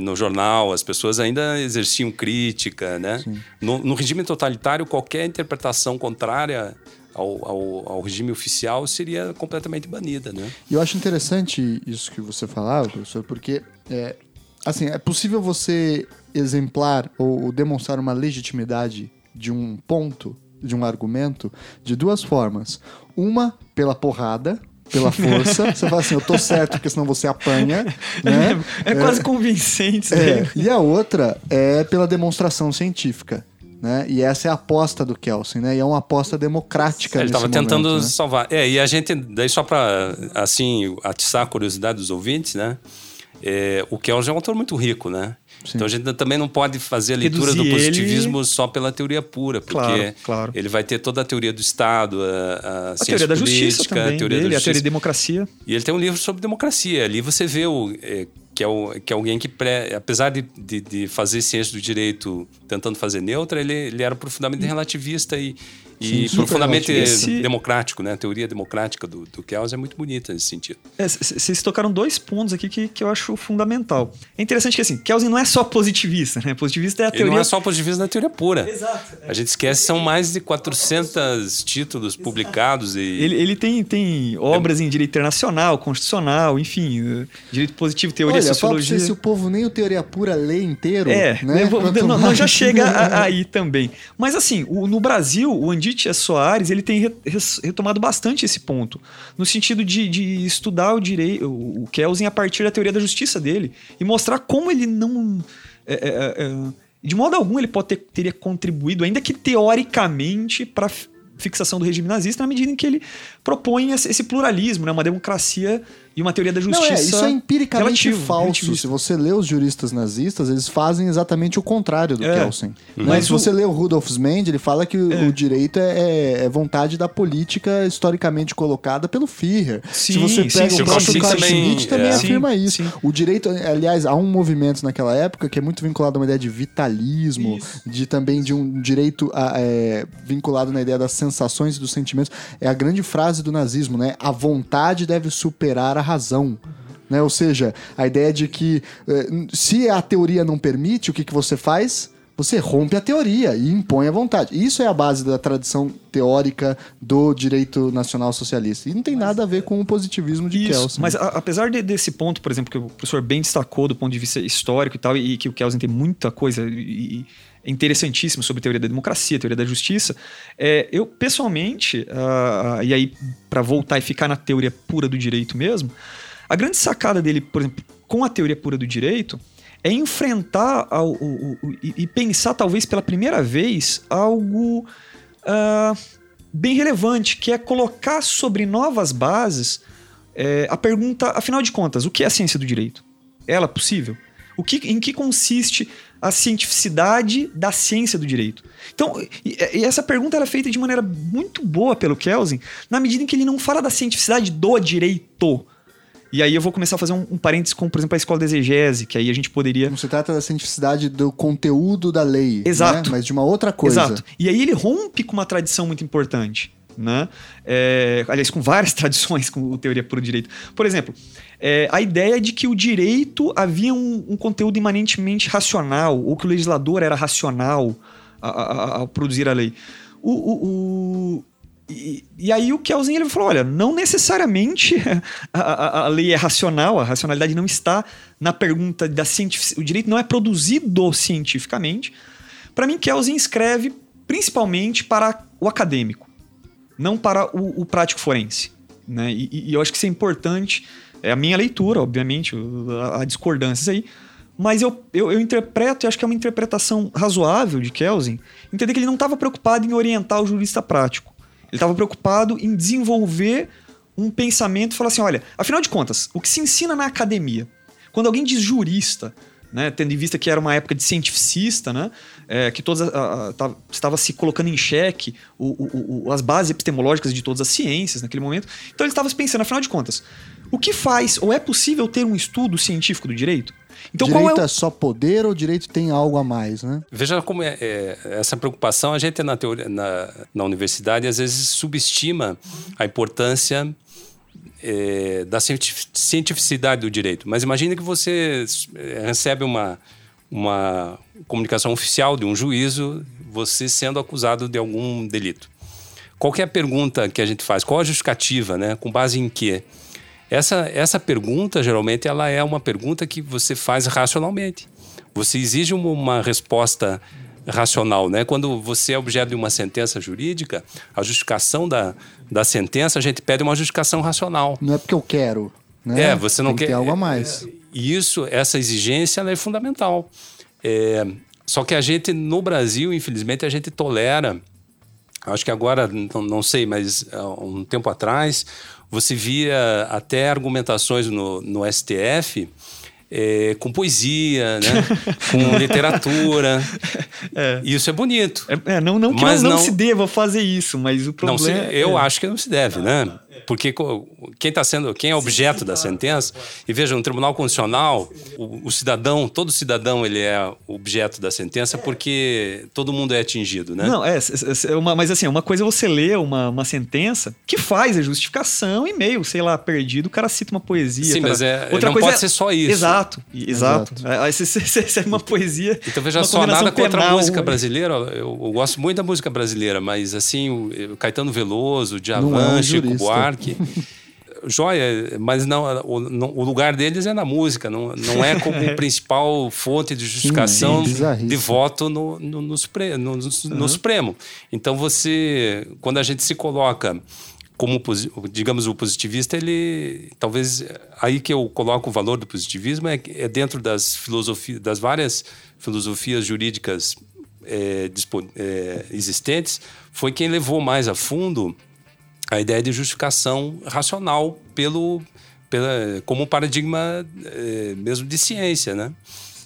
no jornal, as pessoas ainda exerciam crítica, né? No, no, regime totalitário, qualquer interpretação contrária ao, ao, ao, regime oficial seria completamente banida, né? E eu acho interessante isso que você falava, professor, porque é, assim, é possível você exemplar ou, ou demonstrar uma legitimidade de um ponto, de um argumento, de duas formas. Uma, pela porrada, pela [laughs] força. você fala assim, eu tô certo, porque senão você apanha. Né? É, [laughs] é quase convincente. É. E a outra é pela demonstração científica. Né? E essa é a aposta do Kelsen, né? E é uma aposta democrática. Ele estava tentando né? salvar. É, e a gente, daí só para assim atiçar a curiosidade dos ouvintes, né? É, o Kelsen é um autor muito rico, né? Sim. Então a gente também não pode fazer a leitura Reduzir do positivismo ele... só pela teoria pura, porque claro, claro. ele vai ter toda a teoria do Estado, a, a, a teoria da política, justiça também, a teoria dele, da justiça. a teoria da democracia. E ele tem um livro sobre democracia. Ali você vê o, é, que, é o, que é alguém que, pré, apesar de, de, de, fazer ciência do direito tentando fazer neutra, ele, ele era profundamente relativista e, e Sim, profundamente Esse... democrático, né? A teoria democrática do, do Kelsen é muito bonita nesse sentido. É, vocês tocaram dois pontos aqui que, que eu acho fundamental. É interessante que, assim, Kelsen não é só positivista, né? Positivista é a Ele teoria... não é só positivista da teoria pura. Exato. É. A gente esquece, são mais de 400 títulos Exato. publicados e... Ele, ele tem, tem obras é... em direito internacional, constitucional, enfim, direito positivo, teoria, Olha, sociologia... Olha, se o povo nem o teoria pura lê inteiro, é, né? Não, não, já chega a, [laughs] aí também. Mas, assim, o, no Brasil, o Andi Edith Soares ele tem retomado bastante esse ponto, no sentido de, de estudar o direito, o Kelsen a partir da teoria da justiça dele e mostrar como ele não. É, é, é, de modo algum ele pode ter, teria contribuído, ainda que teoricamente, para fixação do regime nazista, na medida em que ele propõe esse pluralismo, né? uma democracia e uma teoria da justiça. Não, é, isso é empiricamente relativo, falso. Se você lê os juristas nazistas, eles fazem exatamente o contrário do é. Kelsen. Uhum. Mas se o... você lê o Rudolf Mendes, ele fala que é. o direito é, é, é, vontade da política historicamente colocada pelo Führer. Sim, se você pega sim, o próprio Carl Schmitt, também é. afirma sim, isso. O direito, aliás, há um movimento naquela época que é muito vinculado a uma ideia de vitalismo, isso. de também de um direito a, é, vinculado na ideia das sensações e dos sentimentos. É a grande frase do nazismo, né? A vontade deve superar a razão. Né? Ou seja, a ideia de que eh, se a teoria não permite, o que, que você faz? Você rompe a teoria e impõe a vontade. Isso é a base da tradição teórica do direito nacional socialista. E não tem nada a ver com o positivismo de Isso, Kelsen. Mas a, apesar de, desse ponto, por exemplo, que o professor bem destacou do ponto de vista histórico e tal, e, e que o Kelsen tem muita coisa e, e interessantíssima sobre teoria da democracia, teoria da justiça, é, eu pessoalmente, uh, e aí para voltar e ficar na teoria pura do direito mesmo, a grande sacada dele, por exemplo, com a teoria pura do direito, é enfrentar ao, o, o, e pensar, talvez pela primeira vez, algo uh, bem relevante, que é colocar sobre novas bases é, a pergunta, afinal de contas, o que é a ciência do direito? É ela possível? O que, em que consiste a cientificidade da ciência do direito? Então, e, e essa pergunta era feita de maneira muito boa pelo Kelsen, na medida em que ele não fala da cientificidade do direito, e aí eu vou começar a fazer um, um parênteses com, por exemplo, a escola de exegese, que aí a gente poderia. Não se trata da cientificidade do conteúdo da lei. Exato. Né? Mas de uma outra coisa. Exato. E aí ele rompe com uma tradição muito importante. Né? É, aliás, com várias [laughs] tradições com teoria puro direito. Por exemplo, é, a ideia de que o direito havia um, um, conteúdo imanentemente racional, ou que o legislador era racional ao produzir a lei. O, o, o, e, e, aí o Kelsen ele falou: olha, não necessariamente [laughs] a, a, a, lei é racional, a racionalidade não está na pergunta da cientificidade. O direito não é produzido cientificamente. Para mim, Kelsen escreve principalmente para o acadêmico, não para o, o prático forense. Né? E, e, eu acho que isso é importante. É a minha leitura, obviamente, há discordâncias aí. Mas eu, eu, eu, interpreto, e acho que é uma interpretação razoável de Kelsen, entender que ele não estava preocupado em orientar o jurista prático ele estava preocupado em desenvolver um pensamento e falar assim: olha, afinal de contas, o que se ensina na academia? Quando alguém diz jurista, né, tendo em vista que era uma época de cientificista, né, é, que todas, a, a, estava se colocando em xeque o, o, o, as bases epistemológicas de todas as ciências naquele momento. Então ele estava pensando, afinal de contas, o que faz ou é possível ter um estudo científico do direito? Então, direito é, o... é, só poder ou direito tem algo a mais, né? Veja como é, é essa preocupação, a gente na, teoria, na, na universidade às vezes subestima a importância é, da cientificidade do direito. Mas imagine que você é, recebe uma, uma comunicação oficial de um juízo, você sendo acusado de algum delito. Qualquer pergunta que a gente faz, qual a justificativa, né? Com base em quê? Essa, essa pergunta, geralmente, ela é uma pergunta que você faz racionalmente. Você exige uma resposta racional, né? Quando você é objeto de uma sentença jurídica, a justificação da, da sentença, a gente pede uma justificação racional. Não é porque eu quero, né? É, você não Tem que quer ter algo a mais. E isso, essa exigência, ela é fundamental. É, só que a gente, no Brasil, infelizmente, a gente tolera. Acho que agora, não, não sei, mas há um tempo atrás, você via até argumentações no, no STF é, com poesia, né? com [laughs] literatura. Isso é bonito. É, é, não, não que Mas não, não não- se deva fazer isso, mas o Não, problema se- é- eu é. acho que não se deve, né? Porque quem está sendo, quem é objeto da sentença, e veja, no Tribunal Constitucional, o, o cidadão, todo cidadão, ele é objeto da sentença porque todo mundo é atingido, né? Não, é, é, é uma, mas assim, uma coisa é você ler uma, uma sentença que faz a justificação e meio, sei lá, perdido, o cara cita uma poesia. Sim, cara. mas é- não pode ser só isso. Exato, exato. Exato. É, Aí você, é uma poesia. Então veja uma só, nada contra a penal, música brasileira. Eu, eu gosto muito da música brasileira, mas assim, o, o Caetano Veloso, é um Djavan, Chico jurista. Buarque. [laughs] Joia, mas não, o, não- o lugar deles é na música, não, não é como [laughs] principal fonte de justificação sim, bizarrice. de voto no, no, no Supre- no- no- no Supremo. Então você, quando a gente se coloca como, digamos, o positivista, ele talvez aí que eu coloco o valor do positivismo é, é dentro das filosofias, das várias filosofias jurídicas é, é, existentes, foi quem levou mais a fundo a ideia de justificação racional pelo, pela, como um paradigma eh, mesmo de ciência, né?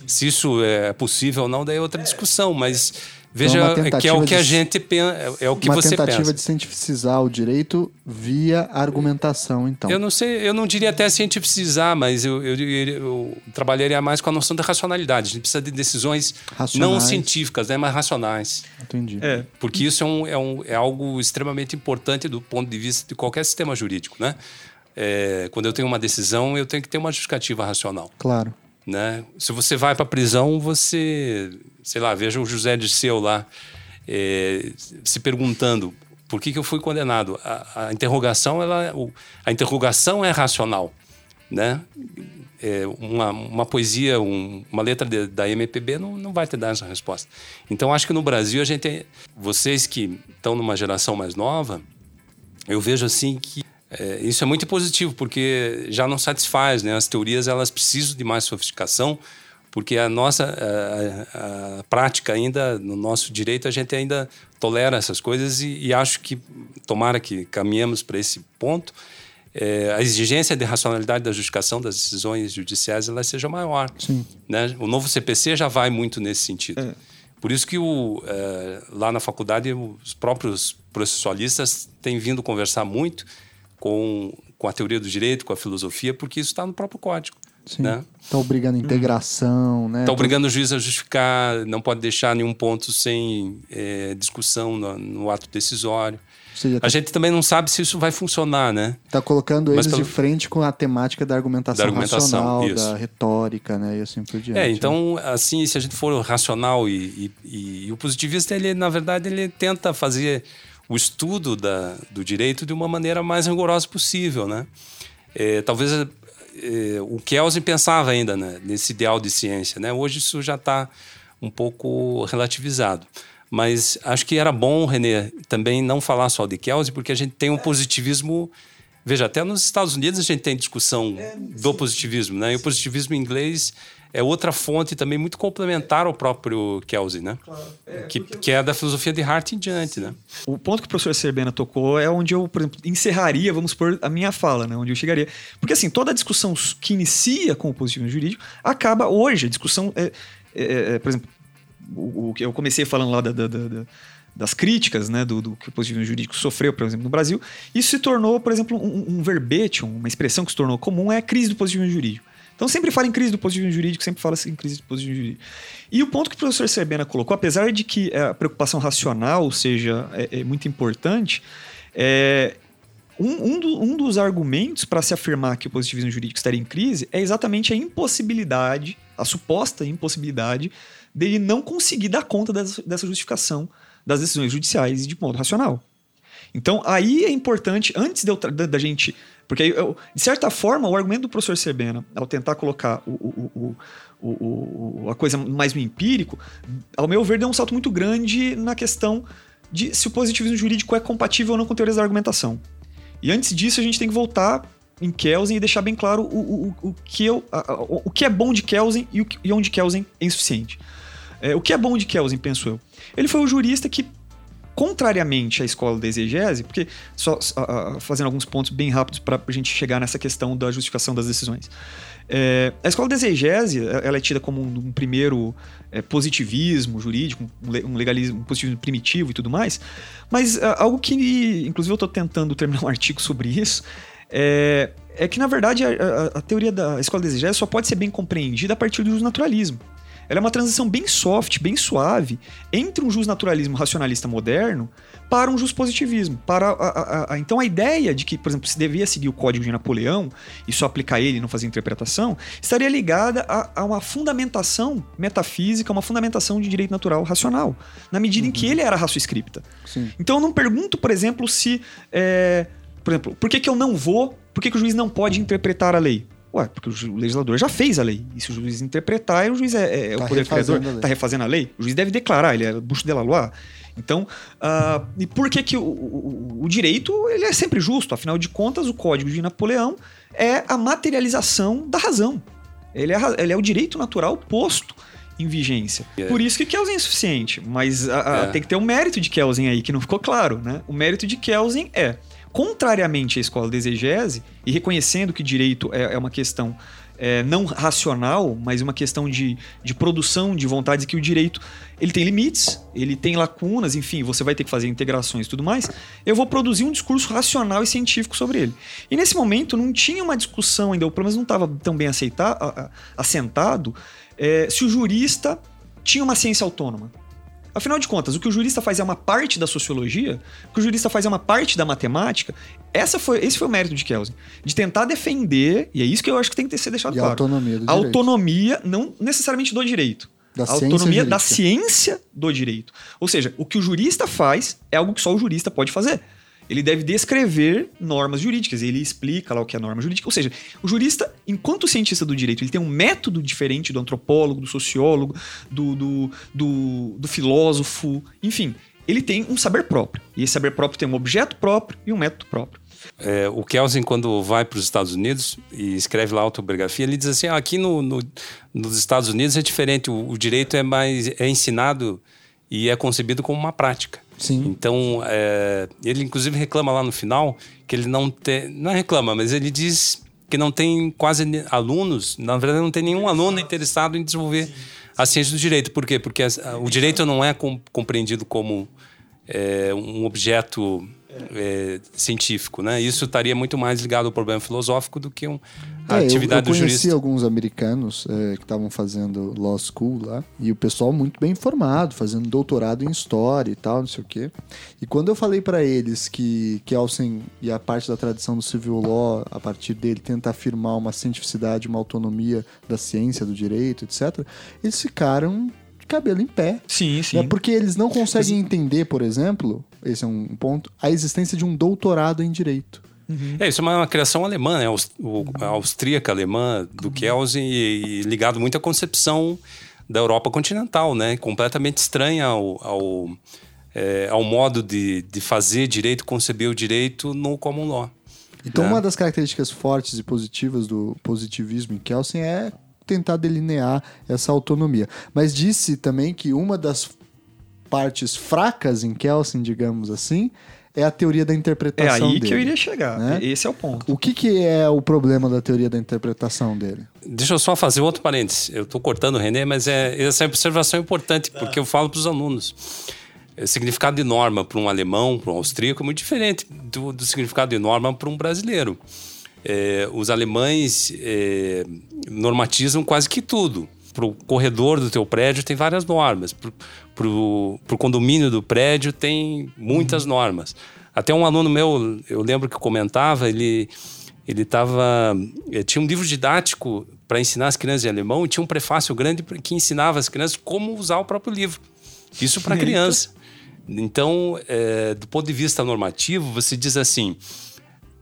Se isso é possível ou não, daí é outra discussão, mas veja uma que é tentativa o que a de- gente pensa, é o que uma você tentativa pensa. de cientificizar o direito via argumentação, então. Eu não sei, eu não diria até cientificizar, mas eu, eu, eu- eu trabalharia mais com a noção da racionalidade. A gente precisa de decisões não Racionais. científicas, né, mas racionais. Entendi. É, Porque isso é, um, é, um, é algo extremamente importante do ponto de vista de qualquer sistema jurídico, né? É, quando eu tenho uma decisão, eu tenho que ter uma justificativa racional, Claro. Né? Se você vai para prisão, você, sei lá, veja o José Dirceu lá é, se perguntando por que, que eu fui condenado. A, a interrogação, ela, o- a interrogação é racional, né? É, uma, uma poesia, um- uma letra de- da MPB não, não vai te dar essa resposta. Então, acho que no Brasil a gente vocês que estão numa geração mais nova, eu vejo assim que é, isso é muito positivo porque já não satisfaz, né? As teorias elas precisam de mais sofisticação porque a nossa a, a- prática ainda no nosso direito a gente ainda tolera essas coisas e, e acho que tomara que caminhemos para esse ponto é, a exigência de racionalidade da justificação das decisões judiciais ela seja maior. Sim. Né? O novo CPC já vai muito nesse sentido. É. Por isso que o, eh, lá na faculdade os próprios processualistas têm vindo conversar muito com, com a teoria do direito, com a filosofia, porque isso está no próprio código. Sim. Né? Tá obrigando a integração, né? Está obrigando o juiz a justificar, não pode deixar nenhum ponto sem eh, discussão no, no ato decisório. Seja, A tá, gente também não sabe se isso vai funcionar, né? tá colocando Mas eles pelo- de frente com a temática da argumentação, Da argumentação, racional, isso. da retórica, né? E assim por diante. É, então, assim, se a gente for racional e, e- e o positivista, ele, na verdade, ele tenta fazer o estudo da, do direito de uma maneira mais rigorosa possível, né? É, talvez é, o Kelsen pensava ainda né, nesse ideal de ciência, né? Hoje isso já está um pouco relativizado. Mas acho que era bom, René, também não falar só de Kelsen, porque a gente tem um positivismo... Veja, até nos Estados Unidos a gente tem discussão do positivismo, né? E o positivismo inglês é outra fonte também muito complementar ao próprio Kelsen, né? que, que é da filosofia de Hart em diante, né? O ponto que o professor Serbena tocou é onde eu, por exemplo, encerraria, vamos supor, a minha fala, né? Onde eu chegaria. Porque, assim, toda a discussão que inicia com o positivismo jurídico acaba hoje. A discussão, é, é, é, por exemplo, o, o que eu comecei falando lá da- da- da- da- das críticas, né, do, do que o positivismo jurídico sofreu, por exemplo, no Brasil, isso se tornou, por exemplo, um, um verbete, uma expressão que se tornou comum é a crise do positivismo jurídico. Então sempre fala em crise do positivismo jurídico, sempre fala em crise do positivismo jurídico. E o ponto que o professor Serbena colocou, apesar de que a preocupação racional seja é, é muito importante, é, um, um, do- um dos argumentos para se afirmar que o positivismo jurídico estaria em crise é exatamente a impossibilidade, a suposta impossibilidade dele não conseguir dar conta dessa, dessa justificação das decisões judiciais de modo racional. Então, aí é importante, antes de eu da, da gente Porque, eu, de certa forma, o argumento do professor Sebena, ao tentar colocar o, o, o, a coisa mais no empírico, ao meu ver, deu um salto muito grande na questão de se o positivismo jurídico é compatível ou não com teorias da argumentação. E antes disso, a gente tem que voltar em Kelsen e deixar bem claro o, o, o, que, eu, a, o que é bom de Kelsen e, o, e onde Kelsen é insuficiente. É, o que é bom de Kelsen, penso eu? Ele foi o jurista que contrariamente à escola da exegese, porque só uh, fazendo alguns pontos bem rápidos para a gente chegar nessa questão da justificação das decisões. É, a escola da exegese ela é tida como um, um primeiro é, positivismo jurídico, um legalismo, um positivismo primitivo e tudo mais, mas uh, algo que, inclusive, eu estou tentando terminar um [laughs] artigo sobre isso, é, é que, na verdade, a, a, a teoria da escola da exegese só pode ser bem compreendida a partir do naturalismo. Ela é uma transição bem soft, bem suave, entre um justnaturalismo racionalista moderno para um positivismo. Para a, a, a, então a ideia de que, por exemplo, se devia seguir o código de Napoleão e só aplicar ele e não fazer interpretação, estaria ligada a, uma fundamentação metafísica, uma fundamentação de direito natural racional, na medida uhum. em que uhum. ele era raço scripta. Então eu não pergunto, por exemplo, se. É, por exemplo, por que, que eu não vou. Por que, que o juiz não pode interpretar a lei? Ué, porque o legislador já fez a lei. E se o juiz interpretar, o juiz é, é tá o poder criador, está refazendo a lei. O juiz deve declarar, ele é bucho de la loi. Então, uh, e por que, que o, o, o, direito ele é sempre justo? Afinal de contas, o Código de Napoleão é a materialização da razão. Ele é, ele é o direito natural posto em vigência. Yeah. Por isso que Kelsen é insuficiente. Mas a, a, yeah. É. tem que ter o um mérito de Kelsen aí, que não ficou claro. Né? O mérito de Kelsen é Contrariamente à escola de exegese, e reconhecendo que direito é, é uma questão é, não racional, mas uma questão de, de produção de vontades, que o direito ele tem limites, ele tem lacunas, enfim, você vai ter que fazer integrações e tudo mais. Eu vou produzir um discurso racional e científico sobre ele. E nesse momento não tinha uma discussão ainda, ou pelo menos não estava tão bem aceitado, assentado, é, se o jurista tinha uma ciência autônoma. Afinal de contas, o que o jurista faz é uma parte da sociologia, o que o jurista faz é uma parte da matemática. Essa foi, esse foi o mérito de Kelsen. De tentar defender, e é isso que eu acho que tem que ser deixado e claro. A autonomia do a autonomia, não necessariamente do direito. Da a autonomia da ciência do direito. Ou seja, o que o jurista faz é algo que só o jurista pode fazer ele deve descrever normas jurídicas. Ele explica lá o que é norma jurídica. Ou seja, o jurista, enquanto cientista do direito, ele tem um método diferente do antropólogo, do sociólogo, do, do, do, do filósofo, enfim. Ele tem um saber próprio. E esse saber próprio tem um objeto próprio e um método próprio. É, o Kelsen, quando vai para os Estados Unidos e escreve lá a autobiografia, ele diz assim: ah, aqui no, no, nos Estados Unidos é diferente, o, o direito é mais é ensinado e é concebido como uma prática. Sim. Então, é, ele inclusive reclama lá no final que ele não tem. Não reclama, mas ele diz que não tem quase alunos, na verdade, não tem nenhum aluno interessado em desenvolver a ciência do direito. Por quê? Porque a, o direito não é com, compreendido como é, um objeto é, científico, né? Isso estaria muito mais ligado ao problema filosófico do que um, a é, atividade eu, eu do jurista. Eu conheci alguns americanos é, que estavam fazendo law school lá e o pessoal muito bem informado, fazendo doutorado em história e tal, não sei o quê. E quando eu falei para eles que Kelsen e a parte da tradição do civil law, a partir dele, tenta afirmar uma cientificidade, uma autonomia da ciência, do direito, etc., eles ficaram de cabelo em pé. Sim, sim. Né? Porque eles não conseguem entender, por exemplo, esse é um ponto, a existência de um doutorado em direito. Uhum. É, isso é uma criação alemã, né? O, austríaca alemã do Kelsen e, e, ligado muito à concepção da Europa continental, né? Completamente estranha ao, ao, é, ao modo de, de fazer direito, conceber o direito no common law. Então, né? uma das características fortes e positivas do positivismo em Kelsen é tentar delinear essa autonomia. Mas disse também que uma das partes fracas em Kelsen, digamos assim, é a teoria da interpretação É aí dele, que eu iria chegar. Né? Esse é o ponto. O que, que é o problema da teoria da interpretação dele? Deixa eu só fazer outro parênteses. Eu estou cortando o René, mas é, essa observação é importante, tá. porque eu falo para os alunos. O significado de norma para um alemão, para um austríaco, é muito diferente do, do significado de norma para um brasileiro. É, os alemães é, normatizam quase que tudo. Para o corredor do teu prédio tem várias normas. Para o condomínio do prédio tem muitas uhum. normas. Até um aluno meu, eu lembro que comentava, ele ele tava eh, tinha um livro didático para ensinar as crianças em alemão e tinha um prefácio grande que ensinava as crianças como usar o próprio livro. Isso para criança. Então, é, do ponto de vista normativo, você diz assim: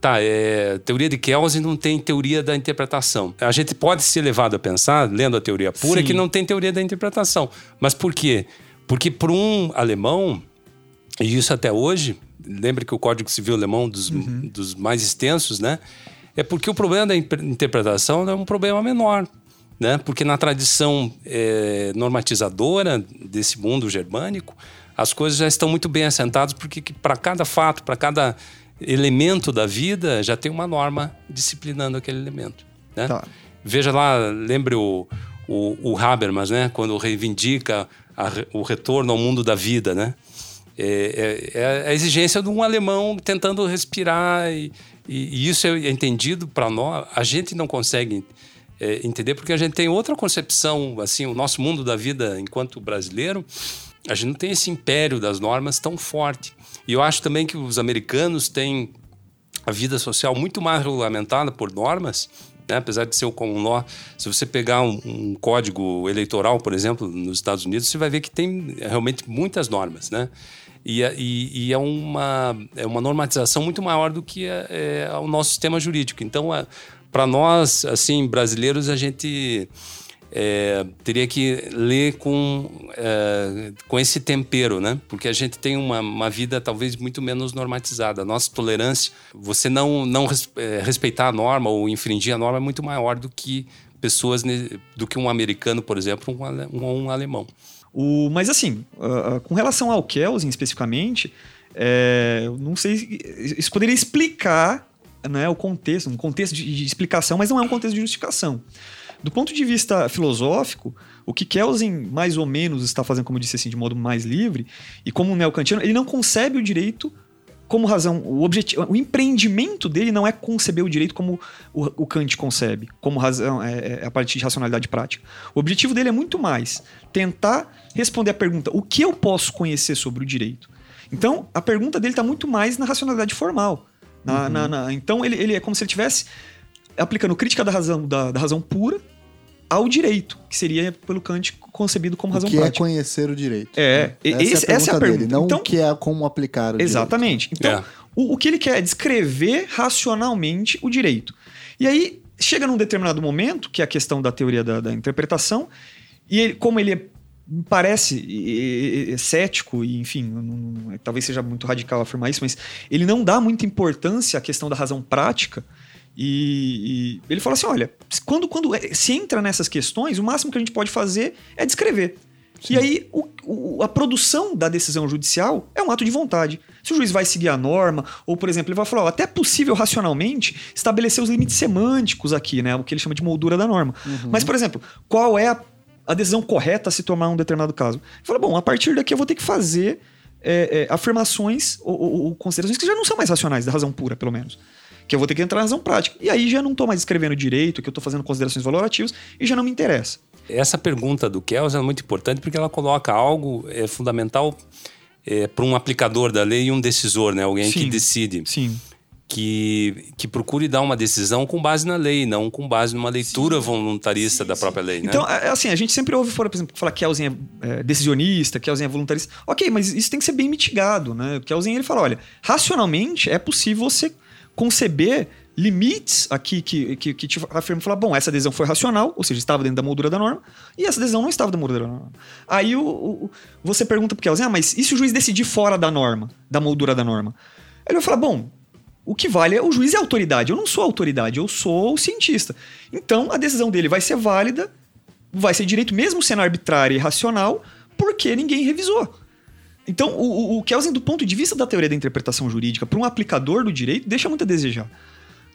tá, é, teoria de Kelsen não tem teoria da interpretação. A gente pode ser levado a pensar, lendo a teoria pura, Sim. que não tem teoria da interpretação. Mas por quê? Porque para um alemão, e isso até hoje, lembra que o Código Civil alemão dos, uhum. dos mais extensos, né? É porque o problema da interpretação é um problema menor. Né? Porque na tradição é, normatizadora desse mundo germânico, as coisas já estão muito bem assentadas, porque para cada fato, para cada elemento da vida, já tem uma norma disciplinando aquele elemento. Né? Tá. Veja lá, lembre o, o, o Habermas, né? quando reivindica a, o retorno ao mundo da vida. Né? É, é, é a exigência de um alemão tentando respirar, e, e, e isso é entendido para nós. A gente não consegue é, entender porque a gente tem outra concepção, assim, o nosso mundo da vida enquanto brasileiro a gente não tem esse império das normas tão forte. E eu acho também que os americanos têm a vida social muito mais regulamentada por normas, né? apesar de ser o common law. Se você pegar um, um, código eleitoral, por exemplo, nos Estados Unidos, você vai ver que tem realmente muitas normas, né? E, e, e é, uma, é uma normatização muito maior do que é, é o nosso sistema jurídico. Então, é, para nós, assim, brasileiros, a gente é, teria que ler com, é, com esse tempero, né? Porque a gente tem uma, uma vida talvez muito menos normatizada. A nossa tolerância, você não, não é, respeitar a norma ou infringir a norma é muito maior do que pessoas, do que um americano, por exemplo, um, um, um alemão. O, mas assim, uh, com relação ao Kelsen especificamente, é, não sei, isso poderia explicar né, o contexto, um contexto de, de explicação, mas não é um contexto de justificação. Do ponto de vista filosófico, o que Kelsen mais ou menos está fazendo, como eu disse assim, de modo mais livre, e como um neocantiano, ele não concebe o direito como razão. O, objetivo, o empreendimento dele não é conceber o direito como o, o Kant concebe, como razão, é, é, a partir de racionalidade prática. O objetivo dele é muito mais tentar responder a pergunta: o que eu posso conhecer sobre o direito? Então, a pergunta dele está muito mais na racionalidade formal. Na, uhum. na, na, então, ele, ele é como se ele estivesse aplicando crítica da razão, da, da razão pura ao direito, que seria pelo Kant concebido como razão o que é prática. é conhecer o direito. É, né? essa, esse, é essa, é a pergunta. Dele, não então, o que é como aplicar o exatamente. direito. Exatamente. Então, é. o, o que ele quer é descrever racionalmente o direito. E aí, chega num determinado momento, que é a questão da teoria da, da interpretação, e ele, como ele é, parece e, e, cético, e enfim, não, talvez seja muito radical afirmar isso, mas ele não dá muita importância à questão da razão prática, e, e, ele fala assim: olha, quando, quando é, se entra nessas questões, o máximo que a gente pode fazer é descrever. Sim. E aí, o, o, a produção da decisão judicial é um ato de vontade. Se o juiz vai seguir a norma, ou, por exemplo, ele vai falar, ó, até é possível racionalmente estabelecer os limites semânticos aqui, né? O que ele chama de moldura da norma. Uhum. Mas, por exemplo, qual é a, a, decisão correta a se tomar um determinado caso? Ele fala, bom, a partir daqui eu vou ter que fazer é, é, afirmações ou, ou, ou considerações que já não são mais racionais, da razão pura, pelo menos que eu vou ter que entrar na razão prática. E aí já não estou mais escrevendo direito, que eu estou fazendo considerações valorativas e já não me interessa. Essa pergunta do Kels é muito importante porque ela coloca algo é, fundamental é, para um aplicador da lei e um decisor, né? alguém sim, que decide. Sim. Que, que procure dar uma decisão com base na lei, não com base numa leitura sim. voluntarista sim, da própria lei. Né? Então, é, assim, a gente sempre ouve, por exemplo, falar que Kelsen é, é decisionista, que Kelsen é voluntarista. Ok, mas isso tem que ser bem mitigado. Né? O Kelsen ele fala: olha, racionalmente é possível você conceber limites aqui que, que, que te afirma falar, bom, essa decisão foi racional, ou seja, estava dentro da moldura da norma, e essa decisão não estava da moldura da norma. Aí o, o você pergunta para Kelsen, ah, mas e se o juiz decidir fora da norma, da moldura da norma? Ele vai falar, bom, o que vale é o juiz é autoridade, eu não sou autoridade, eu sou o cientista. Então a decisão dele vai ser válida, vai ser direito mesmo sendo arbitrária e racional, porque ninguém revisou. Então, o, o Kelsen, do ponto de vista da teoria da interpretação jurídica, para um aplicador do direito, deixa muito a desejar.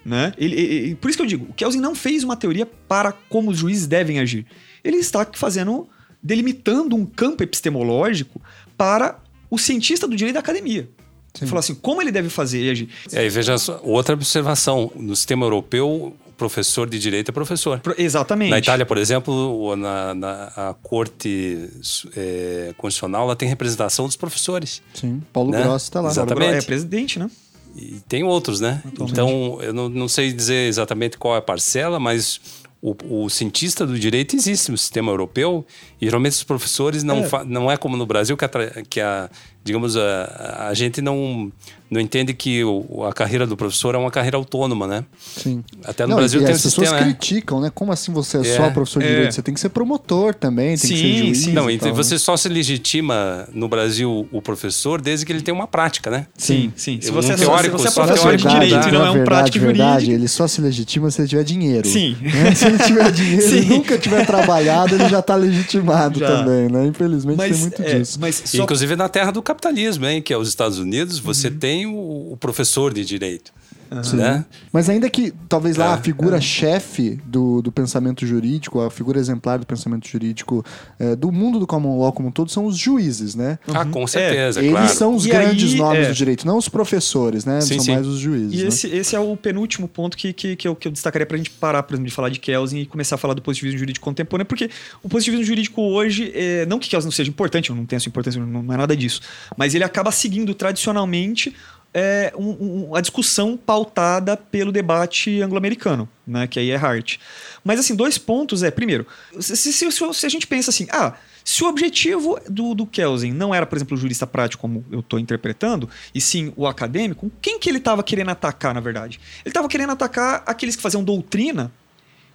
Né? Ele, ele, por isso que eu digo, o Kelsen não fez uma teoria para como os juízes devem agir. Ele está fazendo, delimitando um campo epistemológico para o cientista do direito da academia. Sim. Ele falou assim, como ele deve fazer e agir. É, e veja só, outra observação, no sistema europeu, professor de direito é professor. Pro, exatamente. Na Itália, por exemplo, na, na a corte é, constitucional, ela tem representação dos professores. Sim, Paulo né? Gross está lá. Exatamente. É presidente, né? E tem outros, né? Atualmente. Então, eu não, não sei dizer exatamente qual é a parcela, mas o, o, cientista do direito existe no sistema europeu e geralmente os professores não é, não é como no Brasil que a, que a digamos, a, a gente não não entende que o, a carreira do professor é uma carreira autônoma, né? Sim. Até no Não, Brasil e tem um as pessoas sistema. né? criticam, né? Como assim você é, É, só professor de é. direito? Você tem que ser promotor também, tem que ser Sim, juiz. sim. Não, e e tal, você né? só se legitima no Brasil o professor desde que ele tem uma prática, né? Sim, sim. Se Um você, é- teórico, se você é só professor de direito e não é um verdade, prático verdade, jurídico. ele só se legitima se ele tiver dinheiro. Sim. [laughs] né? Se ele tiver [laughs] dinheiro e Sim. nunca tiver trabalhado, ele já tá legitimado Já. também, né? Infelizmente tem muito é, disso. Mas só Inclusive na terra do capitalismo, hein? Que é os Estados Unidos, Uhum. você tem o, o professor de direito. Né? Mas ainda que, talvez lá, É, a figura-chefe do, do pensamento jurídico, a figura exemplar do pensamento jurídico eh, do mundo do common law como um todo são os juízes, né? Ah, com certeza, Eles claro. são os E grandes aí, nomes é. do direito, não os professores, né? Sim, são sim. mais os juízes. E né? esse, esse é o penúltimo ponto que, que, que, eu, que eu destacaria pra gente parar, por exemplo, de falar de Kelsen e começar a falar do positivismo jurídico contemporâneo, porque o positivismo jurídico hoje, é, não que Kelsen não seja importante, eu não tenho essa importância, não, não é nada disso, mas ele acaba seguindo tradicionalmente é, um- um- a discussão pautada pelo debate anglo-americano, né, que aí é Hart. Mas, assim, dois pontos é, primeiro, se, se- se- se a gente pensa assim, ah, se o objetivo do, do Kelsen não era, por exemplo, o jurista prático, como eu estou interpretando, e sim o acadêmico, quem que ele estava querendo atacar, na verdade? Ele estava querendo atacar aqueles que faziam doutrina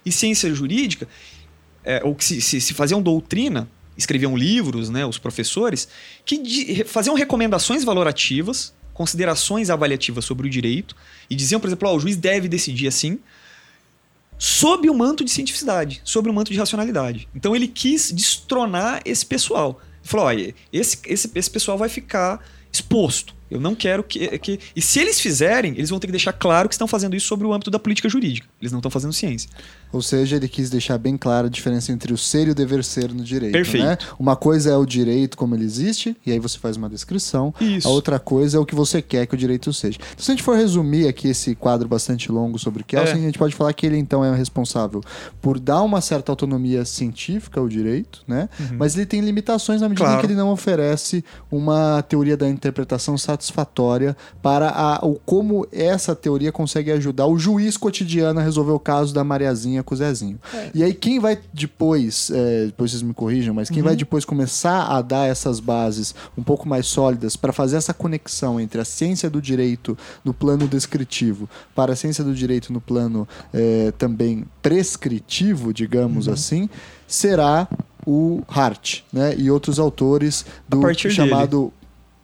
e ciência jurídica, é, ou que se, se, se faziam doutrina, escreviam livros, né, os professores, que di- faziam recomendações valorativas, considerações avaliativas sobre o direito, e diziam, por exemplo, ó, o juiz deve decidir assim, sob o manto de cientificidade, sob o manto de racionalidade. Então ele quis destronar esse pessoal. Ele falou: olha, esse, esse, esse pessoal vai ficar exposto. Eu não quero que, que. E se eles fizerem, eles vão ter que deixar claro que estão fazendo isso sobre o âmbito da política jurídica. Eles não estão fazendo ciência. Ou seja, ele quis deixar bem clara a diferença entre o ser e o dever ser no direito. Perfeito. Né? Uma coisa é o direito como ele existe, e aí você faz uma descrição. Isso. A outra coisa é o que você quer que o direito seja. Então, se a gente for resumir aqui esse quadro bastante longo sobre Kelsen, É. a gente pode falar que ele então é responsável por dar uma certa autonomia científica ao direito, né? Mas ele tem limitações na medida em Uhum. Claro. que ele não oferece uma teoria da interpretação satisfatória para a, o como essa teoria consegue ajudar o juiz cotidiano a resolver o caso da Mariazinha com o Zezinho. É. E aí quem vai depois, é, depois vocês me corrijam, mas quem Uhum. vai depois começar a dar essas bases um pouco mais sólidas para fazer essa conexão entre a ciência do direito no plano descritivo para a ciência do direito no plano é, também prescritivo, digamos Uhum. assim, será o Hart, né? E outros autores do chamado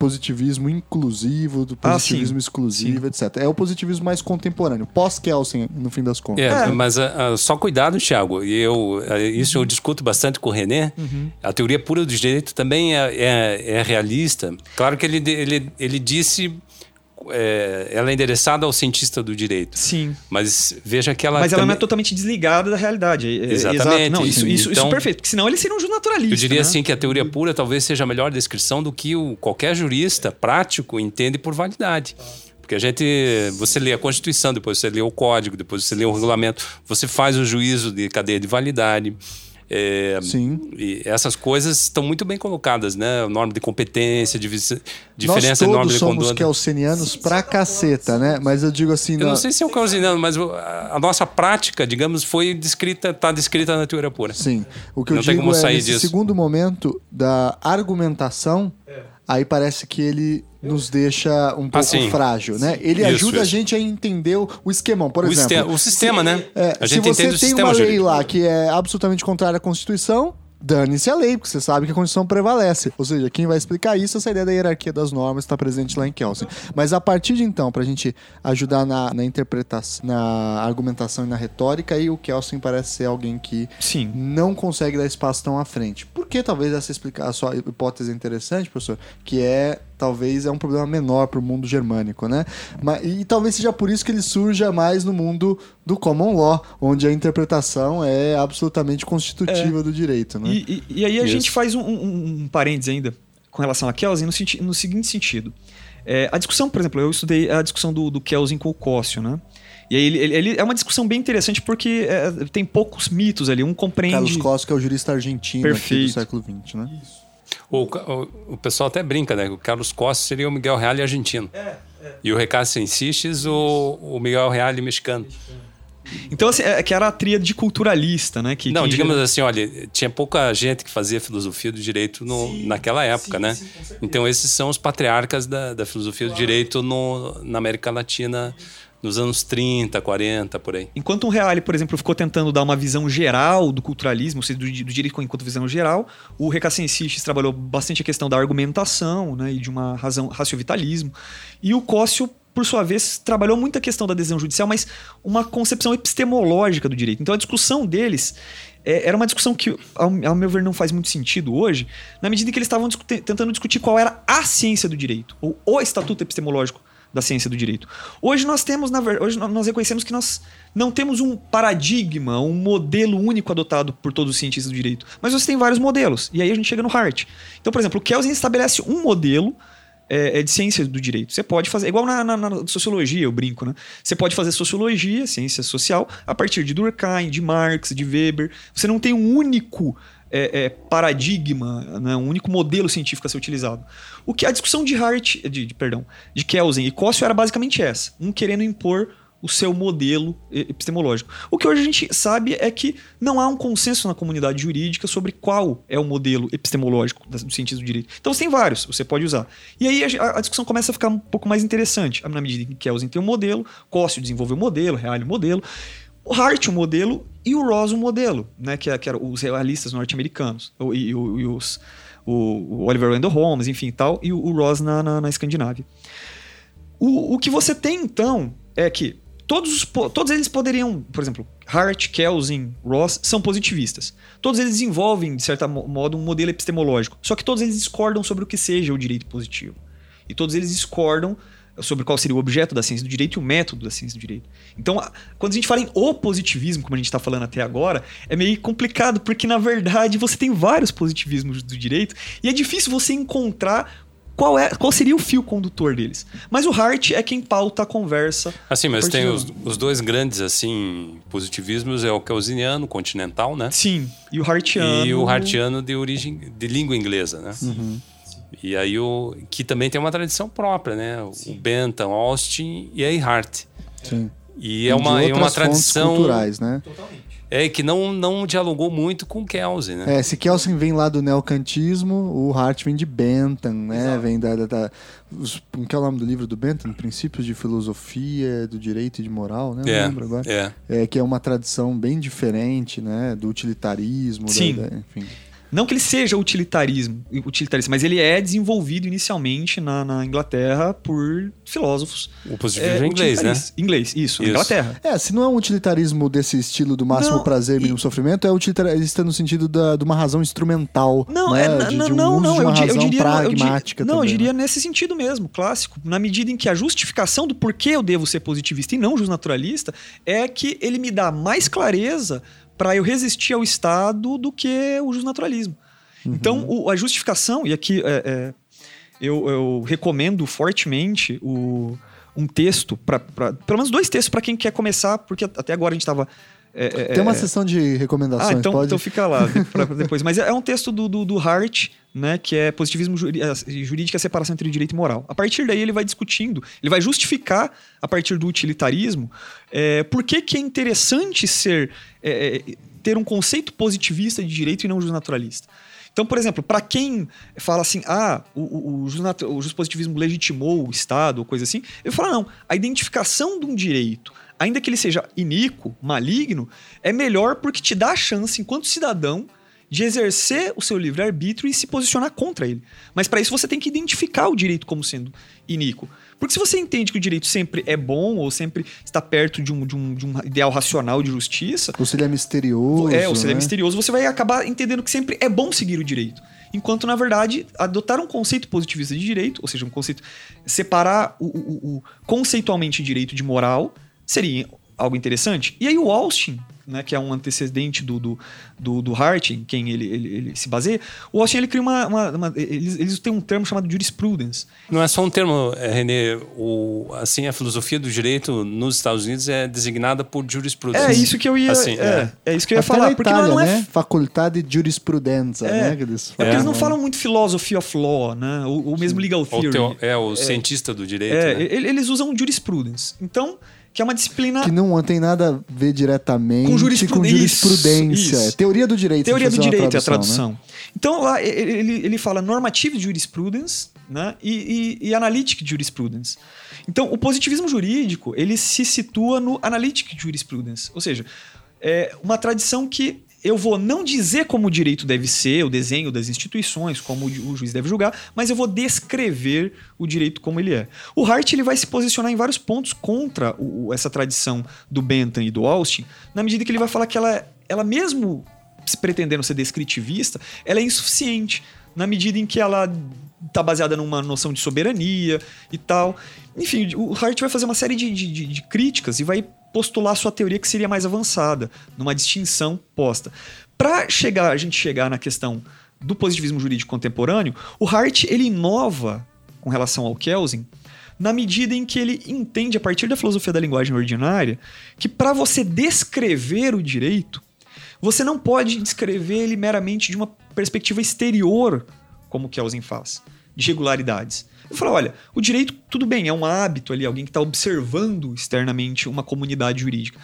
positivismo inclusivo, do Ah, positivismo sim. exclusivo, etc. É o positivismo mais contemporâneo, pós-Kelsen, no fim das contas. É, É. mas ah, ah, só cuidado, Thiago. E eu, ah, isso eu discuto bastante com o René. A teoria pura do direito também é, é- é realista. Claro que ele, ele, ele disse. É, ela é endereçada ao cientista do direito. Sim. Mas veja que ela. Mas ela não é também- totalmente desligada da realidade. É- é- Exatamente. Exato. Não, isso, isso, isso Então- é perfeito. Porque senão ele seria um naturalista. Eu diria né? assim que a teoria pura talvez seja a melhor descrição do que o, qualquer jurista prático entende por validade. Porque a gente, você lê a Constituição, depois você lê o Código, depois você lê o regulamento, você faz o juízo de cadeia de validade. É, Sim. E essas coisas estão muito bem colocadas, né? Norma de competência, divi- diferença Nós de norma todos de somos conduta. kelsenianos pra caceta, né? Mas eu digo assim... Eu na- não sei se é o causiniano, mas a nossa prática, digamos, foi descrita, está descrita na teoria pura. Sim. O que eu Não tem digo como é, sair nesse disso. segundo momento da argumentação, aí parece que ele nos deixa um pouco sim. frágil, né? Ele Isso, ajuda a isso. gente a entender o, o esquemão. Por O, exemplo, o sistema, né? É, a se gente você entende o tem sistema uma lei jurídico. lá que é absolutamente contrária à Constituição, dane-se a lei, porque você sabe que a Constituição prevalece. Ou seja, quem vai explicar isso, essa ideia da hierarquia das normas está presente lá em Kelsen. Mas a partir de então, para a gente ajudar na, na interpretação, na argumentação e na retórica, aí o Kelsen parece ser alguém que Sim. não consegue dar espaço tão à frente. Por que talvez essa explica a sua hipótese é interessante, professor? Que é talvez é um problema menor para o mundo germânico, né? Mas, e talvez seja por isso que ele surja mais no mundo do common law, onde a interpretação é absolutamente constitutiva do direito, né? E, e- e aí a Isso. gente faz um, um, um parênteses ainda com relação a Kelsen no, senti- no seguinte sentido. É, a discussão, por exemplo, eu estudei a discussão do, do Kelsen com o Cócio, né? E aí ele, ele- ele- é uma discussão bem interessante porque é, tem poucos mitos ali. Um compreende. Carlos Costa, que é o jurista argentino aqui do século XX, né? O, o, o pessoal até brinca, né? O Carlos Costa seria o Miguel Reale argentino. E o Recácio Insistes, o, o Miguel Reale mexicano. Então, assim, é que era a tríade culturalista, né? Que, Não, que digamos assim, olha, tinha pouca gente que fazia filosofia do direito no, Sim, naquela época, sim, né? sim, então, esses são os patriarcas da, da filosofia do direito no, na América Latina nos anos 30, 40, por aí. Enquanto um Reale, por exemplo, ficou tentando dar uma visão geral do culturalismo, ou seja, do, do direito enquanto visão geral, o Recassencistes trabalhou bastante a questão da argumentação né, e de uma razão raciovitalismo. E o Cócio, por sua vez, trabalhou muito a questão da decisão judicial, mas uma concepção epistemológica do direito. Então a discussão deles é, era uma discussão que, ao, ao, meu ver, não faz muito sentido hoje, na medida em que eles estavam tentando discutir qual era a ciência do direito, ou o estatuto epistemológico da ciência do direito. Hoje nós temos, na verdade, hoje nós reconhecemos que nós não temos um paradigma, um modelo único adotado por todos os cientistas do direito, mas você tem vários modelos. E aí a gente chega no Hart. Então, por exemplo, o Kelsen estabelece um modelo é, de ciência do direito. Você pode fazer, igual na, na, na, sociologia, eu brinco, né? Você pode fazer sociologia, ciência social, a partir de Durkheim, de Marx, de Weber. Você não tem um único é, é, paradigma, né, um único modelo científico a ser utilizado. O que a discussão de Hart, de, de, perdão, de Kelsen e Cossio era basicamente essa, um querendo impor o seu modelo epistemológico. O que hoje a gente sabe é que não há um consenso na comunidade jurídica sobre qual é o modelo epistemológico do cientista do direito. Então você tem vários, você pode usar. E aí a, a, discussão começa a ficar um pouco mais interessante, na medida em que Kelsen tem um modelo, Cossio desenvolveu o um modelo, Reale o um modelo, o Hart o modelo e o Ross o modelo, né, que, é, que eram os realistas norte-americanos, e, e, e, os, o, Oliver Wendell Holmes, enfim tal, e o, o Ross na, na, na Escandinávia. O, o que você tem, então, é que todos, os, todos eles poderiam, por exemplo, Hart, Kelsen, Ross, são positivistas. Todos eles desenvolvem, de certo modo, um modelo epistemológico. Só que todos eles discordam sobre o que seja o direito positivo. E todos eles discordam sobre qual seria o objeto da ciência do direito e o método da ciência do direito. Então, quando a gente fala em opositivismo, como a gente está falando até agora, é meio complicado, porque na verdade você tem vários positivismos do direito e é difícil você encontrar qual, é, qual seria o fio condutor deles. Mas o Hart é quem pauta a conversa. Assim, mas tem os, os, dois grandes assim positivismos, é o kelseniano, continental, né? Sim, e o Hartiano. E o Hartiano de origem de língua inglesa, né? Uhum. E aí o que também tem uma tradição própria, né? O Sim. Bentham, Austin e aí Hart. Sim. E é uma, é uma tradição culturais, né? Totalmente. É, que não, não dialogou muito com Kelsen, né? É, se Kelsen vem lá do neocantismo, o Hart vem de Bentham, né? Exato. Vem da... da, da os, como que é o nome do livro do Bentham? Princípios de Filosofia, do Direito e de Moral, né? Não é, lembro agora. É. é. Que é uma tradição bem diferente, né? Do utilitarismo, Sim. Da, da, enfim... Não que ele seja utilitarismo, utilitarista, mas ele é desenvolvido inicialmente na, na Inglaterra por filósofos. O positivismo é, inglês, né? Inglês, isso, isso, na Inglaterra. É, se não é um utilitarismo desse estilo do máximo não, prazer e mínimo sofrimento, é utilitarista no sentido da, de uma razão instrumental. Não, né? é, de, não, de um não, não, de uma eu, razão eu diria, pragmática eu, não, também, eu diria né? nesse sentido mesmo, clássico. Na medida em que a justificação do porquê eu devo ser positivista e não justnaturalista é que ele me dá mais clareza para eu resistir ao Estado do que o justnaturalismo. Uhum. Então, o, a justificação, e aqui é, é, eu, eu, recomendo fortemente o, um texto, pra, pra, pelo menos dois textos para quem quer começar, porque até agora a gente estava. É, Tem uma sessão de recomendações, ah, então, pode? então fica lá pra, depois. [laughs] Mas é um texto do, do, do Hart, né, que é positivismo jurídico e a separação entre direito e moral. A partir daí ele vai discutindo, ele vai justificar, a partir do utilitarismo, é, por que, que é interessante ser é, ter um conceito positivista de direito e não justnaturalista. Então, por exemplo, para quem fala assim, ah, o, o, o, legitimou o Estado, ou coisa assim, eu falo, não, a identificação de um direito, ainda que ele seja iníquo, maligno, é melhor porque te dá a chance, enquanto cidadão, de exercer o seu livre-arbítrio e se posicionar contra ele. Mas para isso você tem que identificar o direito como sendo iníquo. Porque se você entende que o direito sempre é bom ou sempre está perto de um, de um, de um ideal racional de justiça. Ou se ele é misterioso. É, ou se ele né? é misterioso, você vai acabar entendendo que sempre é bom seguir o direito. Enquanto, na verdade, adotar um conceito positivista de direito, ou seja, um conceito. separar o, o, o conceitualmente direito de moral, seria algo interessante. E aí o Austin, né, que é um antecedente do, do, do, do Hart, em quem ele, ele, ele, se baseia, o Austin ele cria uma. uma, uma eles, eles têm um termo chamado jurisprudence. Não é só um termo, é, René. O, assim, a filosofia do direito nos Estados Unidos é designada por jurisprudência. É isso que eu ia. Assim, é, é. isso que eu ia Até falar. na porque Itália, não é. né? Faculdade de Jurisprudência, É, né? Que eles É porque eles não falam. falam muito philosophy of law, né? Ou, ou mesmo legal theory. teo- é o cientista do direito. É, né? eles usam jurisprudence. Então, que é uma disciplina. Que não tem nada a ver diretamente com jurisprudência. Com jurisprudência. Isso. É teoria do direito. Teoria do direito é a tradução. Né? Então lá ele, ele fala normative jurisprudence né? e, e, e analytic jurisprudence. Então o positivismo jurídico ele se situa no analytic jurisprudence, ou seja, é uma tradição que eu vou não dizer como o direito deve ser, o desenho das instituições, como o juiz deve julgar, mas eu vou descrever o direito como ele é. O Hart ele vai se posicionar em vários pontos contra o, essa tradição do Bentham e do Austin, na medida que ele vai falar que ela, ela mesmo se pretendendo ser descritivista, ela é insuficiente, na medida em que ela está baseada numa noção de soberania e tal. Enfim, o Hart vai fazer uma série de, de, de críticas e vai postular sua teoria que seria mais avançada, numa distinção posta. Para chegar, a gente chegar na questão do positivismo jurídico contemporâneo, o Hart ele inova com relação ao Kelsen na medida em que ele entende a partir da filosofia da linguagem ordinária que para você descrever o direito, você não pode descrever ele meramente de uma perspectiva exterior, como Kelsen faz, de regularidades. Eu falo, olha, o direito, tudo bem, é um hábito ali, alguém que está observando externamente uma comunidade jurídica.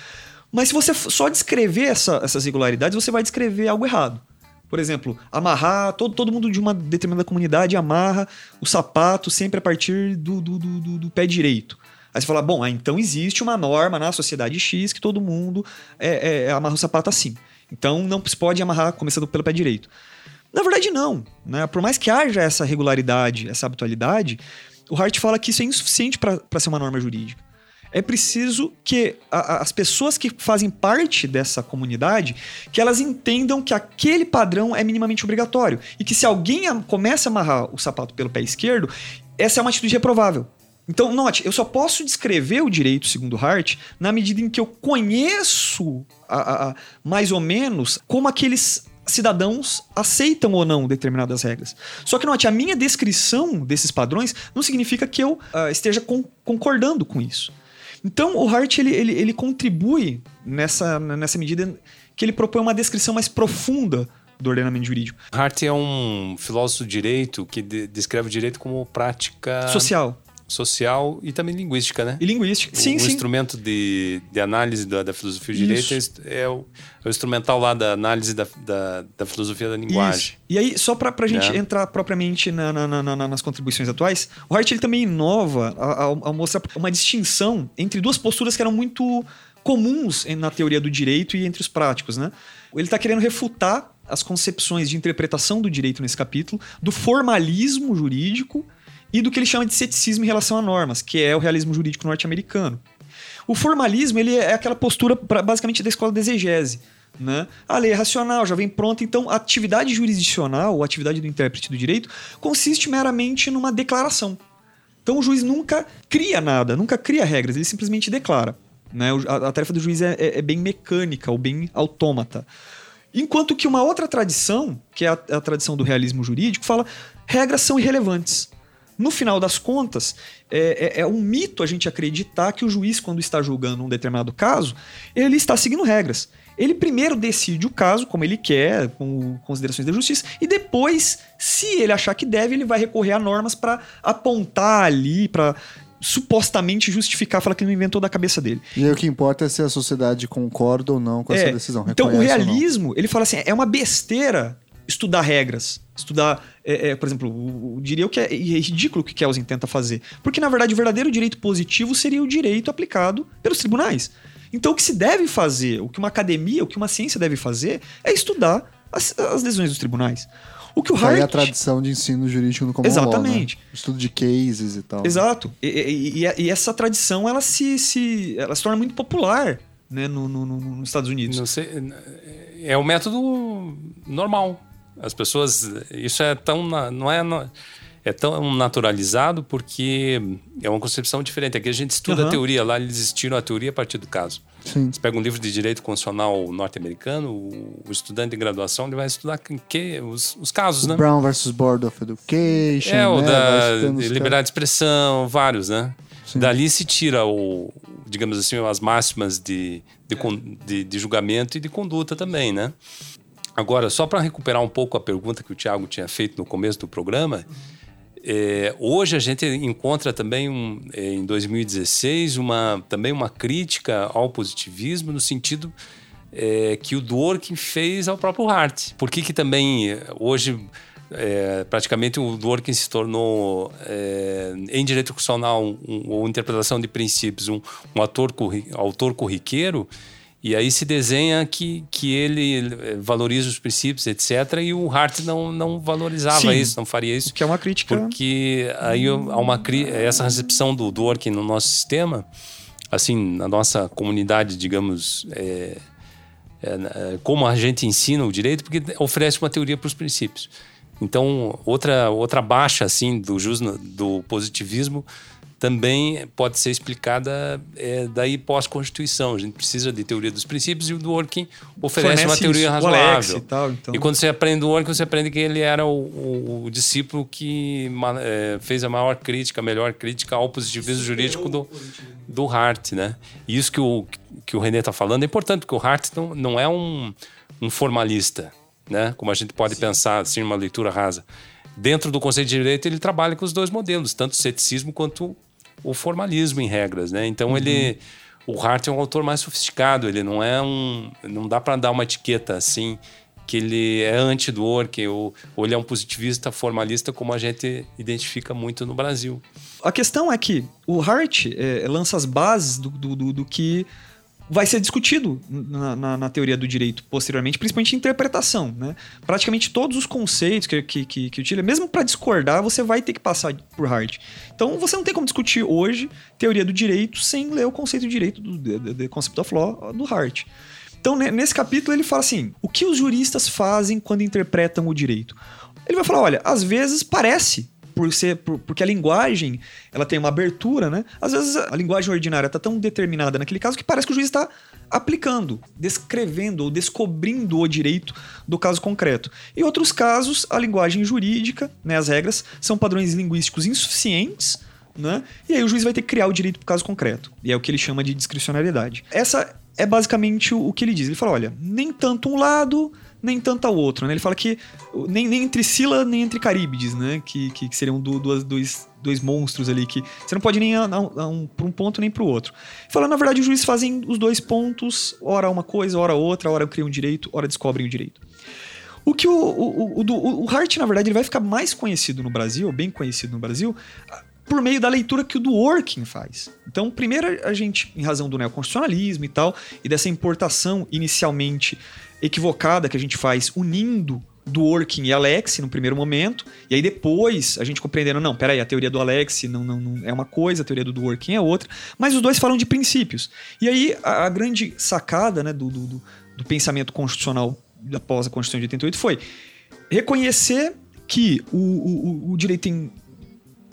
Mas se você só descrever essa, essas regularidades, você vai descrever algo errado. Por exemplo, amarrar, todo, todo mundo de uma determinada comunidade amarra o sapato sempre a partir do, do, do, do pé direito. Aí você fala, bom, ah, então existe uma norma na sociedade X que todo mundo é, é, amarra o sapato assim. Então não se pode amarrar começando pelo pé direito. Na verdade, não. Né? Por mais que haja essa regularidade, essa habitualidade, o Hart fala que isso é insuficiente para ser uma norma jurídica. É preciso que a, as pessoas que fazem parte dessa comunidade, que elas entendam que aquele padrão é minimamente obrigatório. E que se alguém começa a amarrar o sapato pelo pé esquerdo, essa é uma atitude reprovável. Então, note, eu só posso descrever o direito, segundo Hart, na medida em que eu conheço a, a, mais ou menos como aqueles cidadãos aceitam ou não determinadas regras. Só que note, a minha descrição desses padrões não significa que eu uh, esteja con concordando com isso. Então, o Hart ele, ele, ele contribui nessa, nessa medida que ele propõe uma descrição mais profunda do ordenamento jurídico. Hart é um filósofo do direito que de descreve o direito como prática social social e também linguística, né? E linguística, o, sim, o sim. instrumento de, de análise da, da filosofia do direito é, é o, é o, instrumental lá da análise da, da, da filosofia da linguagem. Isso. E aí, só para a gente é. entrar propriamente na, na, na, nas contribuições atuais, o Hart ele também inova ao, ao mostrar uma distinção entre duas posturas que eram muito comuns na teoria do direito e entre os práticos, né? Ele está querendo refutar as concepções de interpretação do direito nesse capítulo, do formalismo jurídico e do que ele chama de ceticismo em relação a normas, que é o realismo jurídico norte-americano. O formalismo ele é aquela postura pra, basicamente da escola de exegese. Né? A lei é racional, já vem pronta, então a atividade jurisdicional, ou atividade do intérprete do direito, consiste meramente numa declaração. Então o juiz nunca cria nada, nunca cria regras, ele simplesmente declara. Né? A, a tarefa do juiz é, é, é, bem mecânica ou bem autômata. Enquanto que uma outra tradição, que é a, a tradição do realismo jurídico, fala regras são irrelevantes. No final das contas, é, é, é, um mito a gente acreditar que o juiz, quando está julgando um determinado caso, ele está seguindo regras. Ele primeiro decide o caso como ele quer, com considerações da justiça, e depois, se ele achar que deve, ele vai recorrer a normas para apontar ali, para supostamente justificar, falar que ele não inventou da cabeça dele. E aí o que importa é se a sociedade concorda ou não com é, essa decisão. Então o realismo, ele fala assim, é uma besteira estudar regras, estudar, é, é, por exemplo, eu diria que é, é ridículo o que Kelsen tenta fazer, porque na verdade o verdadeiro direito positivo seria o direito aplicado pelos tribunais. Então o que se deve fazer, o que uma academia, o que uma ciência deve fazer, é estudar as, as decisões dos tribunais. O que o Hart... Aí a tradição de ensino jurídico no common Exatamente. Law, né? Estudo de cases e tal. Exato. E, e, e, essa tradição, ela se, se, ela se torna muito popular né, no, no, no, nos Estados Unidos. Não sei, é o método normal. As pessoas. Isso é tão. Não é. É tão naturalizado porque é uma concepção diferente. Aqui a gente estuda uhum. a teoria, lá eles estiram a teoria a partir do caso. Sim. Você pega um livro de direito constitucional norte-americano, o, estudante de graduação ele vai estudar que, os, os casos, o né? Brown versus Board of Education. É, o né? da liberdade de expressão, vários, né? Sim. Dali se tira o, digamos assim, as máximas de, de, de, de julgamento e de conduta também, né? Agora, só para recuperar um pouco a pergunta que o Tiago tinha feito no começo do programa, é, hoje a gente encontra também um, é, em 2016 uma, também uma crítica ao positivismo no sentido é, que o Dworkin fez ao próprio Hart. Por que, que também hoje é, praticamente o Dworkin se tornou em direito constitucional um, ou interpretação de princípios um, um ator, autor corriqueiro e aí se desenha que, que ele eh, valoriza os princípios, etc. E o Hart não, não valorizava Sim, isso, não faria isso. Que é uma crítica. Porque aí há uma essa recepção do Dworkin no nosso sistema, assim, na nossa comunidade, digamos, é, é, como a gente ensina o direito, porque oferece uma teoria para os princípios. Então, outra, outra baixa, assim, do, do positivismo também pode ser explicada é, daí pós-constituição. A gente precisa de teoria dos princípios e o Dworkin oferece Fornece uma teoria isso, razoável. E, tal, então. e, quando você aprende o Dworkin, você aprende que ele era o, o, o discípulo que é, fez a maior crítica, a melhor crítica ao positivismo jurídico do, do Hart. Né? E isso que o, que o René está falando é importante, porque o Hart não, não é um, um formalista, né? como a gente pode Sim. pensar assim, uma leitura rasa dentro do conceito de direito, ele trabalha com os dois modelos, tanto o ceticismo quanto o formalismo em regras, né? Então uhum. ele o Hart é um autor mais sofisticado, ele não é um não dá para dar uma etiqueta assim que ele é anti do work ou, ou ele é um positivista formalista como a gente identifica muito no Brasil. A questão é que o Hart é, lança as bases do, do, do, do que vai ser discutido na, na, na, teoria do direito posteriormente, principalmente interpretação. Né? Praticamente todos os conceitos que, que, que, que utiliza, mesmo para discordar, você vai ter que passar por Hart. Então você não tem como discutir hoje teoria do direito sem ler o conceito de direito do the, Concept of Law do Hart. Então, nesse capítulo, ele fala assim: o que os juristas fazem quando interpretam o direito? Ele vai falar: olha, às vezes parece por ser por, porque a linguagem ela tem uma abertura, né? Às vezes a linguagem ordinária está tão determinada naquele caso que parece que o juiz está aplicando, descrevendo ou descobrindo o direito do caso concreto. Em outros casos, a linguagem jurídica, né, as regras, são padrões linguísticos insuficientes, né? E aí o juiz vai ter que criar o direito para o caso concreto. E é o que ele chama de discricionariedade. Essa é basicamente o, o que ele diz. Ele fala: olha, nem tanto um lado, nem tanto ao outro, né? Ele fala que nem, nem entre Sila nem entre Caríbides, né? Que, que, que seriam do, duas, dois, dois monstros ali que você não pode nem ir um, para um ponto nem para o outro. Fala, na verdade, os juízes fazem os dois pontos, ora uma coisa, ora outra, ora criam um direito, ora descobrem o direito. O que o, o, o, o Hart, na verdade, ele vai ficar mais conhecido no Brasil, bem conhecido no Brasil, por meio da leitura que o Dworkin faz. Então, primeiro a gente, em razão do neoconstitucionalismo e tal, e dessa importação inicialmente equivocada que a gente faz unindo do Working e Alex no primeiro momento, e aí depois a gente compreendendo, não, peraí, a teoria do Alex não, não, não é uma coisa, a teoria do Working é outra, mas os dois falam de princípios. E aí a, a grande sacada né, do, do, do, pensamento constitucional após a Constituição de 88 foi reconhecer que o, o, o direito tem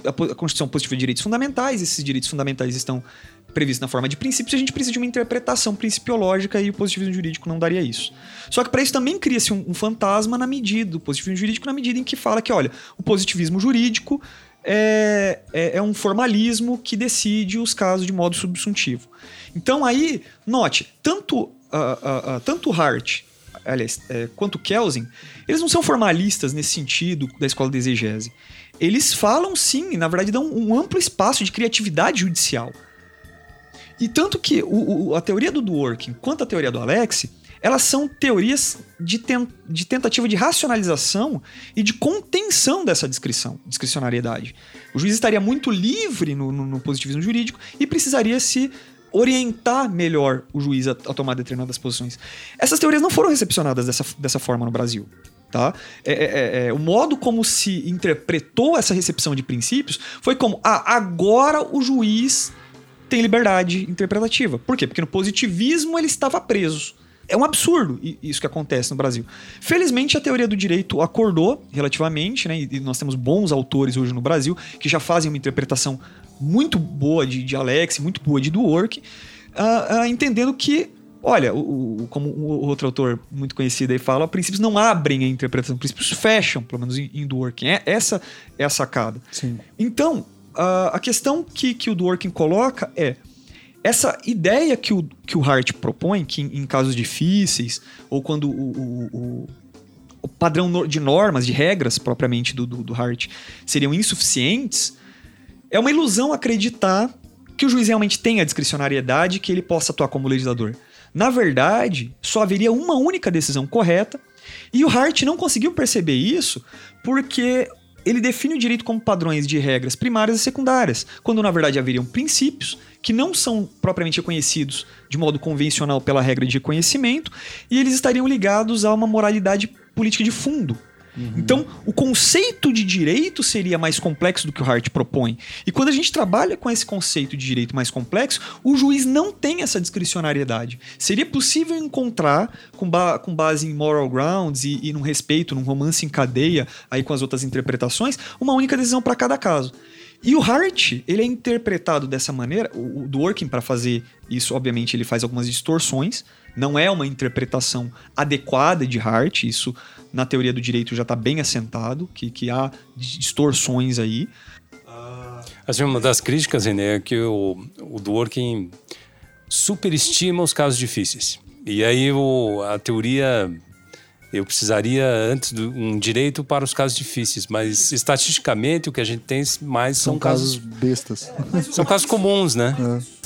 a Constituição positiva de direitos fundamentais, esses direitos fundamentais estão previsto na forma de princípios, a gente precisa de uma interpretação principiológica e o positivismo jurídico não daria isso. Só que para isso também cria-se um, um, fantasma na medida, do positivismo jurídico na medida em que fala que, olha, o positivismo jurídico é, é, é um formalismo que decide os casos de modo subsuntivo. Então aí, note, tanto, uh, uh, uh, tanto Hart aliás, é, quanto Kelsen, eles não são formalistas nesse sentido da escola de exegese. Eles falam sim, na verdade dão um amplo espaço de criatividade judicial. E tanto que o, o, a teoria do Dworkin quanto a teoria do Alex, elas são teorias de, ten, de tentativa de racionalização e de contenção dessa descrição, discricionariedade. O juiz estaria muito livre no, no, no positivismo jurídico e precisaria se orientar melhor o juiz a, a, tomar determinadas posições. Essas teorias não foram recepcionadas dessa, dessa forma no Brasil. Tá? É, é, é, é o modo como se interpretou essa recepção de princípios foi como: ah, agora o juiz tem liberdade interpretativa. Por quê? Porque no positivismo ele estava preso. É um absurdo isso que acontece no Brasil. Felizmente, a teoria do direito acordou relativamente, né? E nós temos bons autores hoje no Brasil que já fazem uma interpretação muito boa de, de Alex, muito boa de Dwork, uh, uh, entendendo que, olha, o, o, como o outro autor muito conhecido aí fala, princípios não abrem a interpretação, princípios fecham, pelo menos em, em. É, essa é a sacada. Sim. Então, A questão que, que o Dworkin coloca é essa ideia que o, que o Hart propõe, que em, em casos difíceis, ou quando o, o, o, padrão de normas, de regras propriamente do, do, do Hart seriam insuficientes, é uma ilusão acreditar que o juiz realmente tem a discricionariedade que ele possa atuar como legislador. Na verdade, só haveria uma única decisão correta, e o Hart não conseguiu perceber isso porque ele define o direito como padrões de regras primárias e secundárias, quando na verdade haveriam princípios que não são propriamente reconhecidos de modo convencional pela regra de reconhecimento, e eles estariam ligados a uma moralidade política de fundo, Uhum. Então, o conceito de direito seria mais complexo do que o Hart propõe. E quando a gente trabalha com esse conceito de direito mais complexo, o juiz não tem essa discricionariedade. Seria possível encontrar, com, ba com base em moral grounds e, e num respeito, num romance em cadeia, aí com as outras interpretações, uma única decisão para cada caso. E o Hart, ele é interpretado dessa maneira, o, o Dworkin, para fazer isso, obviamente, ele faz algumas distorções, não é uma interpretação adequada de Hart, isso na teoria do direito já está bem assentado, que, que há distorções aí. Assim, uma das críticas, René, é que o, o Dworkin superestima os casos difíceis. E aí o, a teoria eu precisaria antes de um direito para os casos difíceis, mas estatisticamente o que a gente tem mais são, são casos, casos bestas. São casos comuns, né?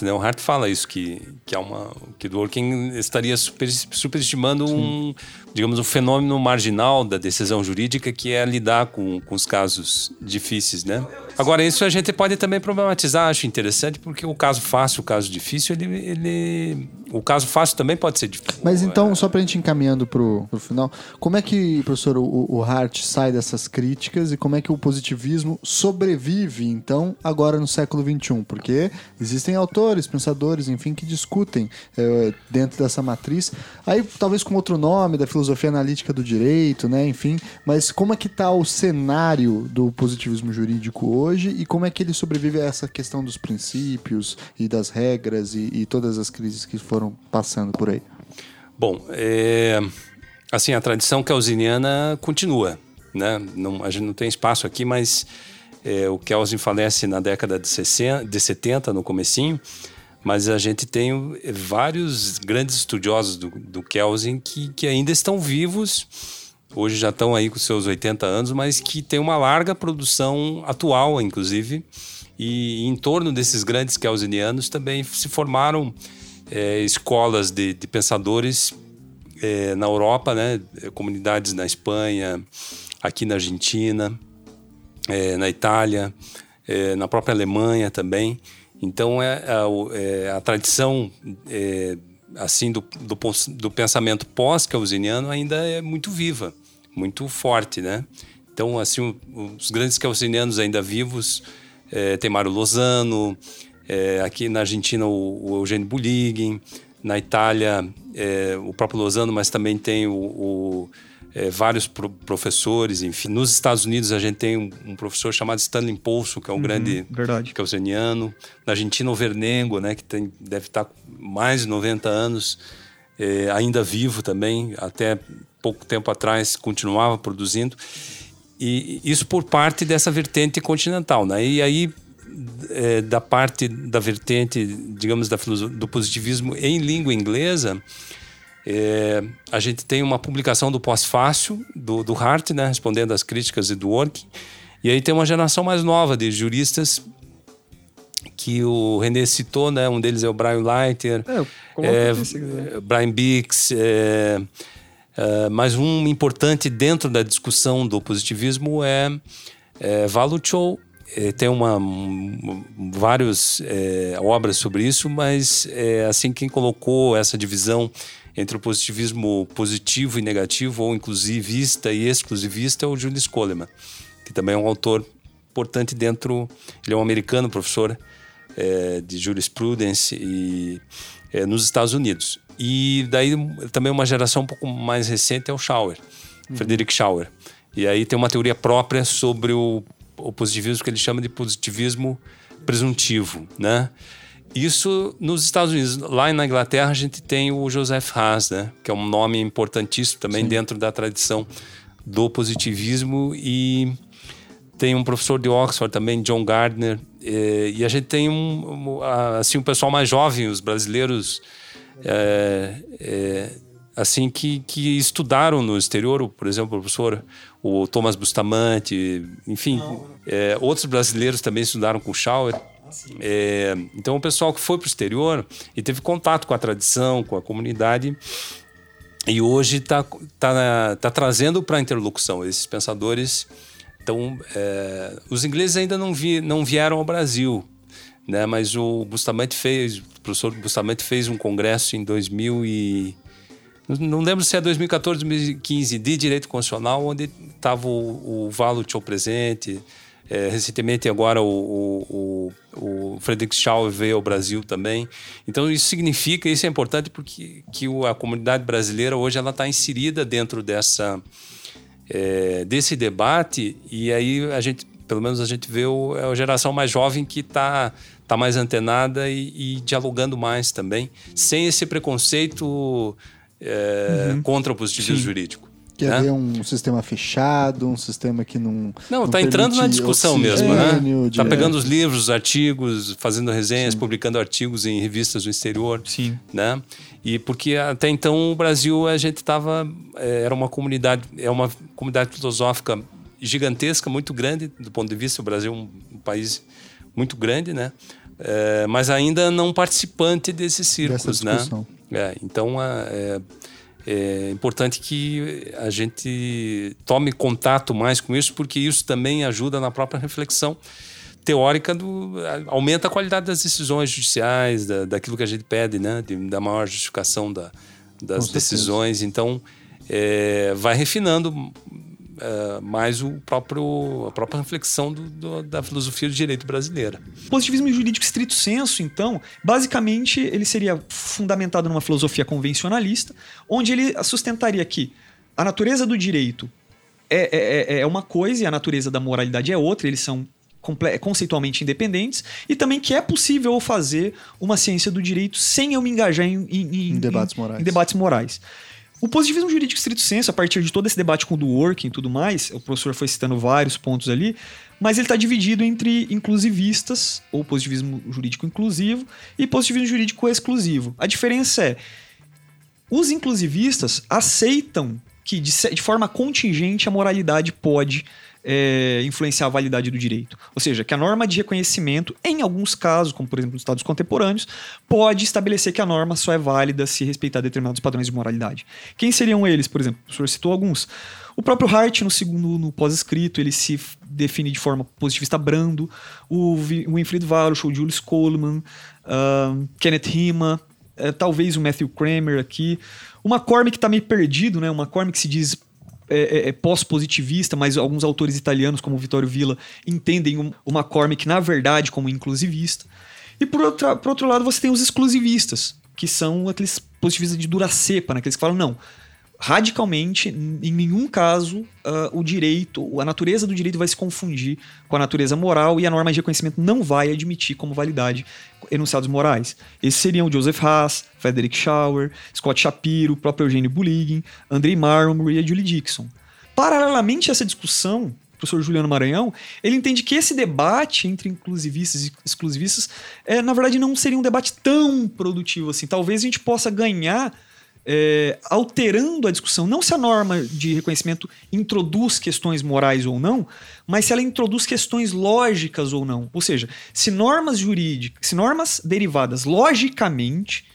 É. O Hart fala isso que que é uma que Dworkin estaria super, superestimando um digamos um fenômeno marginal da decisão jurídica que é lidar com, com os casos difíceis, né? Agora, isso a gente pode também problematizar, acho interessante, porque o caso fácil, o caso difícil, ele. ele o caso fácil também pode ser difícil. Mas então, é... só para a gente encaminhando para o final, como é que, professor, o, o Hart sai dessas críticas e como é que o positivismo sobrevive, então, agora no século XXI? Porque existem autores, pensadores, enfim, que discutem é, dentro dessa matriz, aí talvez com outro nome, da filosofia analítica do direito, né? Enfim, mas como é que está o cenário do positivismo jurídico hoje? hoje e como é que ele sobrevive a essa questão dos princípios e das regras e, e todas as crises que foram passando por aí? Bom, é, assim, a tradição kelsiniana continua, né? Não, a gente não tem espaço aqui, mas é, o Kelsen falece na década de, 60, de 70, no comecinho, mas a gente tem vários grandes estudiosos do, do Kelsen que, que ainda estão vivos hoje já estão aí com seus 80 anos, mas que tem uma larga produção atual, inclusive. E em torno desses grandes kelsenianos também se formaram é, escolas de, de pensadores é, na Europa, né? comunidades na Espanha, aqui na Argentina, é, na Itália, na própria Alemanha também. Então é, é, é a tradição assim do, do, do pensamento pós-kelseniano ainda é muito viva muito forte, né? Então, assim, os grandes calcinianos ainda vivos, é, tem Mário Lozano, é, aqui na Argentina o, o Eugênio Buligin, na Itália é, o próprio Lozano, mas também tem o, o é, vários pro professores, enfim. Nos Estados Unidos a gente tem um, um professor chamado Stanley Polso, que é um uhum, grande calciniano. Na Argentina o Vernengo, né, que tem, deve estar com mais de 90 anos, é, ainda vivo também, até pouco tempo atrás continuava produzindo. E isso por parte dessa vertente continental. Né? E aí, é, da parte da vertente, digamos, da do positivismo em língua inglesa, é, a gente tem uma publicação do pós-fácil, do, do Hart, né, respondendo às críticas e do Working. E aí tem uma geração mais nova de juristas que o René citou, né? Um deles é o Brian Leiter, é, é, Brian Bix, é, é, mas um importante dentro da discussão do positivismo é, é Valuchow. É, tem uma, um, várias é, obras sobre isso, mas é, assim quem colocou essa divisão entre o positivismo positivo e negativo, ou inclusivista e exclusivista, é o Julius Coleman, que também é um autor importante dentro. Ele é um americano, professor é, de jurisprudência e é, nos Estados Unidos. E daí também uma geração um pouco mais recente é o Schauer, uhum. Frederick Schauer. E aí tem uma teoria própria sobre o, o positivismo que ele chama de positivismo presuntivo, né? Isso nos Estados Unidos. Lá na Inglaterra a gente tem o Joseph Haas, né? Que é um nome importantíssimo também Sim. dentro da tradição do positivismo e tem um professor de Oxford também, John Gardner, e, e a gente tem um, assim um pessoal mais jovem, os brasileiros é, é, assim que, que estudaram no exterior, por exemplo, o professor o Thomas Bustamante, enfim, é, outros brasileiros também estudaram com Schauer. É, então, o pessoal que foi para o exterior e teve contato com a tradição, com a comunidade, e hoje está tá, tá trazendo para a interlocução esses pensadores. Então, é, os ingleses ainda não, vi, não vieram ao Brasil, né? mas o Bustamante fez, o professor Bustamante fez um congresso em 2000 e não lembro se é 2014, 2015, de direito constitucional, onde estava o, o Valo Tchou presente. É, recentemente, agora, o, o, o Frederick Shaw veio ao Brasil também. Então, isso significa, isso é importante porque que a comunidade brasileira hoje ela está inserida dentro dessa, é, desse debate. E aí, a gente, pelo menos, a gente vê o, é a geração mais jovem que está tá mais antenada e, e dialogando mais também, sem esse preconceito é, uhum. contra o positivismo Sim. jurídico. Que né? haver um sistema fechado, um sistema que não. Não, está entrando na discussão mesmo, né? Está pegando os livros, os artigos, fazendo resenhas, Sim. publicando artigos em revistas do exterior. Sim. Né? E porque até então o Brasil, a gente estava. É, era uma comunidade, é uma comunidade filosófica gigantesca, muito grande, do ponto de vista. O Brasil é um, país muito grande, né? É, mas ainda não participante desses círculos, né? É, então é, é, importante que a gente tome contato mais com isso, porque isso também ajuda na própria reflexão teórica do aumenta a qualidade das decisões judiciais, da, daquilo que a gente pede, né, de, da maior justificação da, das decisões. Então é, vai refinando uh, mais o próprio, a própria reflexão do, do, da filosofia do direito brasileira. Positivismo jurídico estrito senso, então, basicamente ele seria fundamentado numa filosofia convencionalista, onde ele sustentaria que a natureza do direito é, é, é, é uma coisa e a natureza da moralidade é outra, eles são conceitualmente independentes e também que é possível fazer uma ciência do direito sem eu me engajar em, em, em, debates, morais. em debates morais. O positivismo jurídico estrito senso, a partir de todo esse debate com o do working e tudo mais, o professor foi citando vários pontos ali, mas ele está dividido entre inclusivistas, ou positivismo jurídico inclusivo, e positivismo jurídico exclusivo. A diferença é, os inclusivistas aceitam que, de, de forma contingente, a moralidade pode é, influenciar a validade do direito. Ou seja, que a norma de reconhecimento, em alguns casos, como por exemplo nos Estados contemporâneos, pode estabelecer que a norma só é válida se respeitar determinados padrões de moralidade. Quem seriam eles, por exemplo? O senhor citou alguns. O próprio Hart, no segundo no pós-escrito, ele se define de forma positivista brando. O Winfried Walsh, o Julius Coleman, uh, Kenneth Rima, uh, talvez o Matthew Kramer aqui. Uma Corme que está meio perdido, né? Uma Corme que se diz é, é, é, pós-positivista, mas alguns autores italianos, como Vittorio Villa, entendem um, uma McCormick, na verdade, como inclusivista. E por, outra, por outro lado, você tem os exclusivistas, que são aqueles positivistas de dura cepa, né? aqueles que falam, não, radicalmente, em nenhum caso, uh, o direito, a natureza do direito vai se confundir com a natureza moral e a norma de reconhecimento não vai admitir como validade enunciados morais. Esses seriam Joseph Haas, Frederick Schauer, Scott Shapiro, o próprio Eugênio Buligin, Andrei Marmor e a Julie Dixon. Paralelamente a essa discussão, o professor Juliano Maranhão, ele entende que esse debate entre inclusivistas e exclusivistas, é, na verdade, não seria um debate tão produtivo assim. Talvez a gente possa ganhar é, alterando a discussão. Não se a norma de reconhecimento introduz questões morais ou não, mas se ela introduz questões lógicas ou não. Ou seja, se normas jurídicas, se normas derivadas logicamente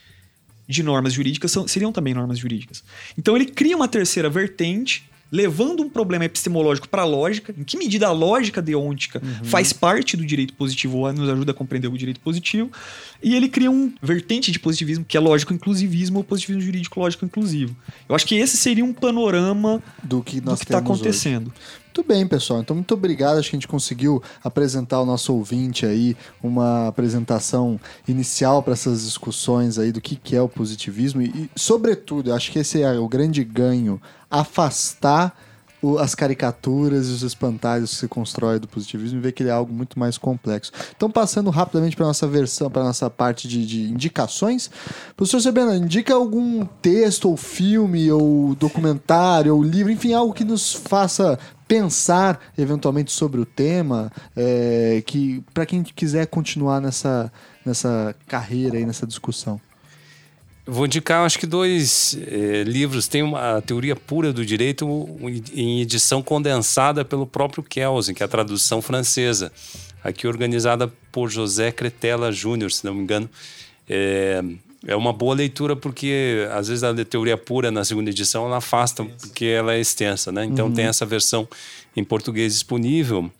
de normas jurídicas são, seriam também normas jurídicas. Então ele cria uma terceira vertente levando um problema epistemológico para a lógica, em que medida a lógica deôntica uhum. faz parte do direito positivo ou nos ajuda a compreender o direito positivo, e ele cria um vertente de positivismo que é lógico-inclusivismo ou positivismo jurídico lógico-inclusivo. Eu acho que esse seria um panorama do que está acontecendo. Hoje. Muito bem, pessoal. Então, muito obrigado. Acho que a gente conseguiu apresentar ao nosso ouvinte aí uma apresentação inicial para essas discussões aí do que, que é o positivismo e, e, sobretudo, acho que esse é o grande ganho, afastar as caricaturas e os espantalhos que se constrói do positivismo e ver que ele é algo muito mais complexo. Então, passando rapidamente para nossa versão, para nossa parte de, de indicações, professor Sebena, indica algum texto ou filme ou documentário ou livro, enfim, algo que nos faça pensar eventualmente sobre o tema, é, que para quem quiser continuar nessa, nessa carreira aí, nessa discussão. vou indicar, acho que dois é, livros. Tem uma Teoria Pura do Direito em edição condensada pelo próprio Kelsen, que é a tradução francesa, aqui organizada por José Cretella Júnior, se não me engano. É, é uma boa leitura porque às vezes a teoria pura na segunda edição ela afasta porque ela é extensa, né? Então uhum. tem essa versão em português disponível.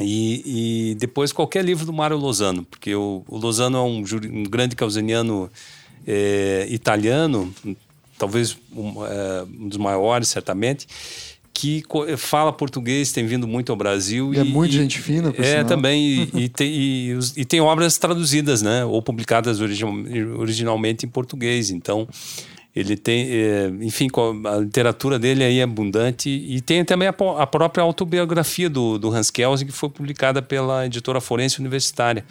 E, e, depois qualquer livro do Mário Lozano, porque o, o Lozano é um, um grande causeniano é, italiano, talvez um, é, um, dos maiores, certamente, que fala português, tem vindo muito ao Brasil. E, é e é muito gente fina, por É, sinal. também. E, [laughs] e, tem, e, tem obras traduzidas, né? Ou publicadas originalmente em português. Então, ele tem, é, enfim, a literatura dele aí é abundante e tem também a, a própria autobiografia do, do, Hans Kelsen que foi publicada pela editora Forense Universitária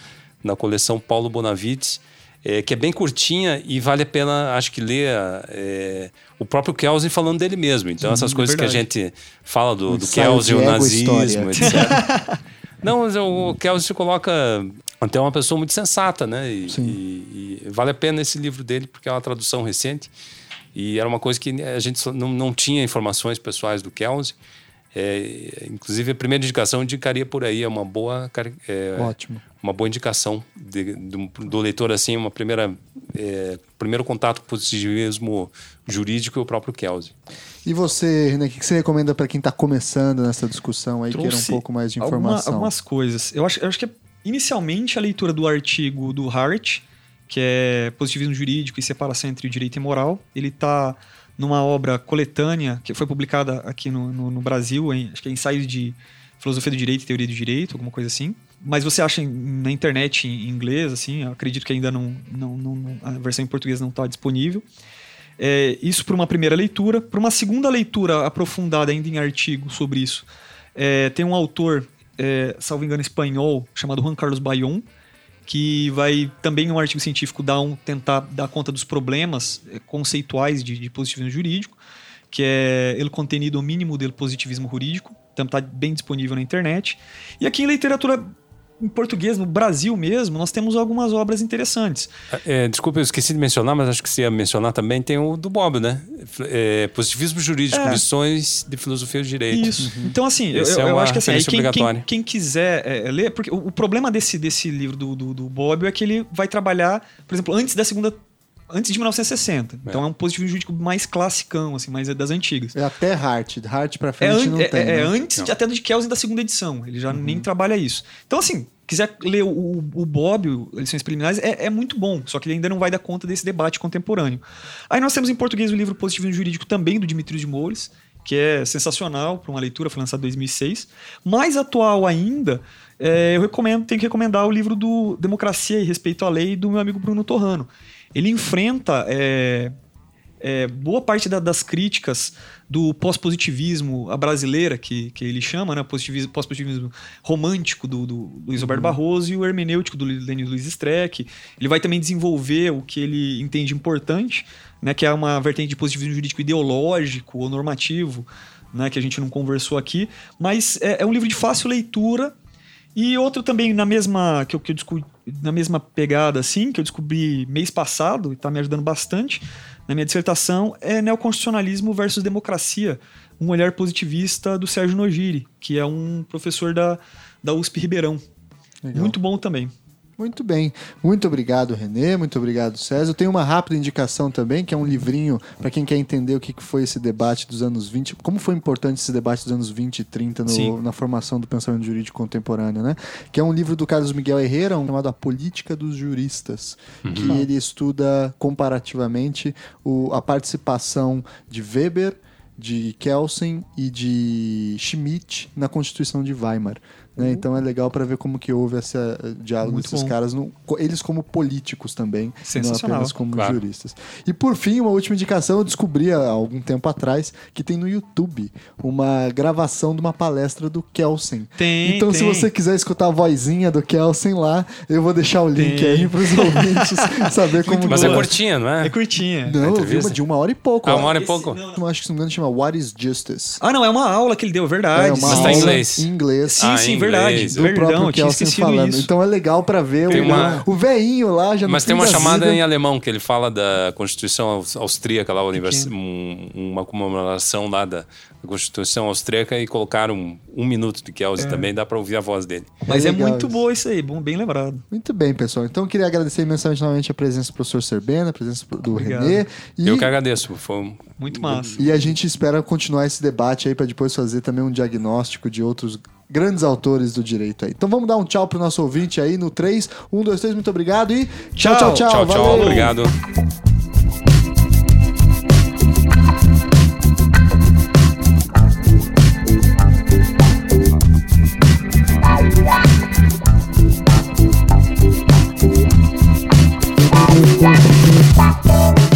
na coleção Paulo Bonavides, é, que é bem curtinha e vale a pena, acho que ler é, o próprio Kelsen falando dele mesmo. Então essas coisas que a gente fala do, do Kelsen, o nazismo, etc. [laughs] Não, mas o Kelsen se coloca até uma pessoa muito sensata, né? E, e, e, vale a pena esse livro dele, porque é uma tradução recente. E era uma coisa que a gente não, não tinha informações pessoais do Kelsen. É, inclusive, a primeira indicação eu indicaria por aí, é uma boa, é, Ótimo. Uma boa indicação de, do, do, leitor, assim, uma primeira, é, primeiro contato com o positivismo jurídico e o próprio Kelsen. E você, René, o que você recomenda para quem está começando nessa discussão aí, queira um pouco mais de informação? Alguma, algumas coisas. Eu acho, eu acho que é Inicialmente, a leitura do artigo do Hart, que é Positivismo Jurídico e Separação entre Direito e Moral, ele está numa obra coletânea que foi publicada aqui no, no, no Brasil, em, acho que é Ensaios de Filosofia do Direito e Teoria do Direito, alguma coisa assim. Mas você acha na internet em inglês, assim, acredito que ainda não, não, não a versão em português não está disponível. É, isso para uma primeira leitura. Para uma segunda leitura aprofundada ainda em artigo sobre isso, é, tem um autor é, salvo engano, espanhol, chamado Juan Carlos Bayon, que vai também um artigo científico dar um, tentar dar conta dos problemas é, conceituais de, de positivismo jurídico, que é ele contenido mínimo do positivismo jurídico, então está bem disponível na internet. E aqui em literatura em português, no Brasil mesmo, nós temos algumas obras interessantes. É, desculpa, eu esqueci de mencionar, mas acho que você ia mencionar também, tem o do Bob, né? É, Positivismo Jurídico, é. lições de filosofia do direito. Isso. Uhum. Então, assim, eu, é eu acho que assim, quem, quem, quem, quiser é, ler, porque o, o, problema desse, desse livro do, do, do Bob é que ele vai trabalhar, por exemplo, antes da segunda antes de 1960. É. Então é um positivismo jurídico mais classicão, assim, mais das antigas. É até Hart. Hart pra frente é não é, tem. É, né? é antes de, até do de Kelsen da segunda edição. Ele já uhum. nem trabalha isso. Então, assim, quiser ler o, o Bob, o Lições Preliminares, é, é, muito bom. Só que ele ainda não vai dar conta desse debate contemporâneo. Aí nós temos em português o livro Positivismo Jurídico também, do Dimitrios de Moules, que é sensacional para uma leitura, foi lançado em 2006. Mais atual ainda, é, eu recomendo, tenho que recomendar o livro do Democracia e Respeito à Lei do meu amigo Bruno Torrano ele enfrenta é, é, boa parte da, das críticas do pós-positivismo, a brasileira, que, que ele chama, né? Positivismo, pós-positivismo romântico do, do Luiz Roberto uhum. Barroso e o hermenêutico do Denis Luiz Streck. Ele vai também desenvolver o que ele entende importante, né? que é uma vertente de positivismo jurídico ideológico ou normativo, né? que a gente não conversou aqui. Mas é, é um livro de fácil leitura e outro também na mesma que eu, que eu discuti, na mesma pegada assim, que eu descobri mês passado e está me ajudando bastante na minha dissertação, é Neoconstitucionalismo versus Democracia, um olhar positivista do Sérgio Nogiri, que é um professor da, da USP Ribeirão. Legal. Muito bom também. Muito bem. Muito obrigado, Renê. Muito obrigado, César. Eu tenho uma rápida indicação também, que é um livrinho para quem quer entender o que foi esse debate dos anos 20, como foi importante esse debate dos anos 20 e 30 no, na formação do pensamento jurídico contemporâneo, né? Que é um livro do Carlos Miguel Herrera, um, chamado A Política dos Juristas, uhum. que ele estuda comparativamente o, a participação de Weber, de Kelsen e de Schmidt na Constituição de Weimar. Né? Uhum. Então é legal para ver como que houve esse eh, diálogo Muito desses bom. caras, no, eles como políticos também, não apenas como claro. juristas. E por fim, uma última indicação, eu descobri há algum tempo atrás que tem no YouTube uma gravação de uma palestra do Kelsen. Tem, então tem. se você quiser escutar a vozinha do Kelsen lá, eu vou deixar o link tem. aí para os [laughs] ouvintes saber como... Mas é curtinha, não é? É curtinha. Não, eu vi uma de uma hora e pouco. Ah, uma hora e pouco? Não, não. Acho que se não me engano chama What is Justice. Ah, não, é uma aula que ele deu, verdade. É uma Mas tá em inglês. Em inglês. Sim, ah, sim, verdade. do Perdão, próprio eu tinha Kelsen esquecido falando. isso. Então é legal pra ver Tem o, uma- o lá já Mas tem uma da chamada vida. em alemão que ele fala da Constituição aus- Austríaca, lá, univers... um- uma comemoração lá da Constituição Austríaca e colocaram um, um minuto de Kelsey também, dá pra ouvir a voz dele. Mas é, legal muito isso. boa isso aí, bom, bem lembrado. Muito bem, pessoal. Então eu queria agradecer imensamente novamente a presença do professor Serbena, a presença do Obrigado. Renê. E, Eu que agradeço, foi Muito massa. e a gente espera continuar esse debate aí para depois fazer também um diagnóstico de outros grandes autores do direito aí. Então vamos dar um tchau pro nosso ouvinte aí no 3. 1, 2, 3, muito obrigado e tchau, tchau, tchau. Tchau, tchau, tchau obrigado. Yeah.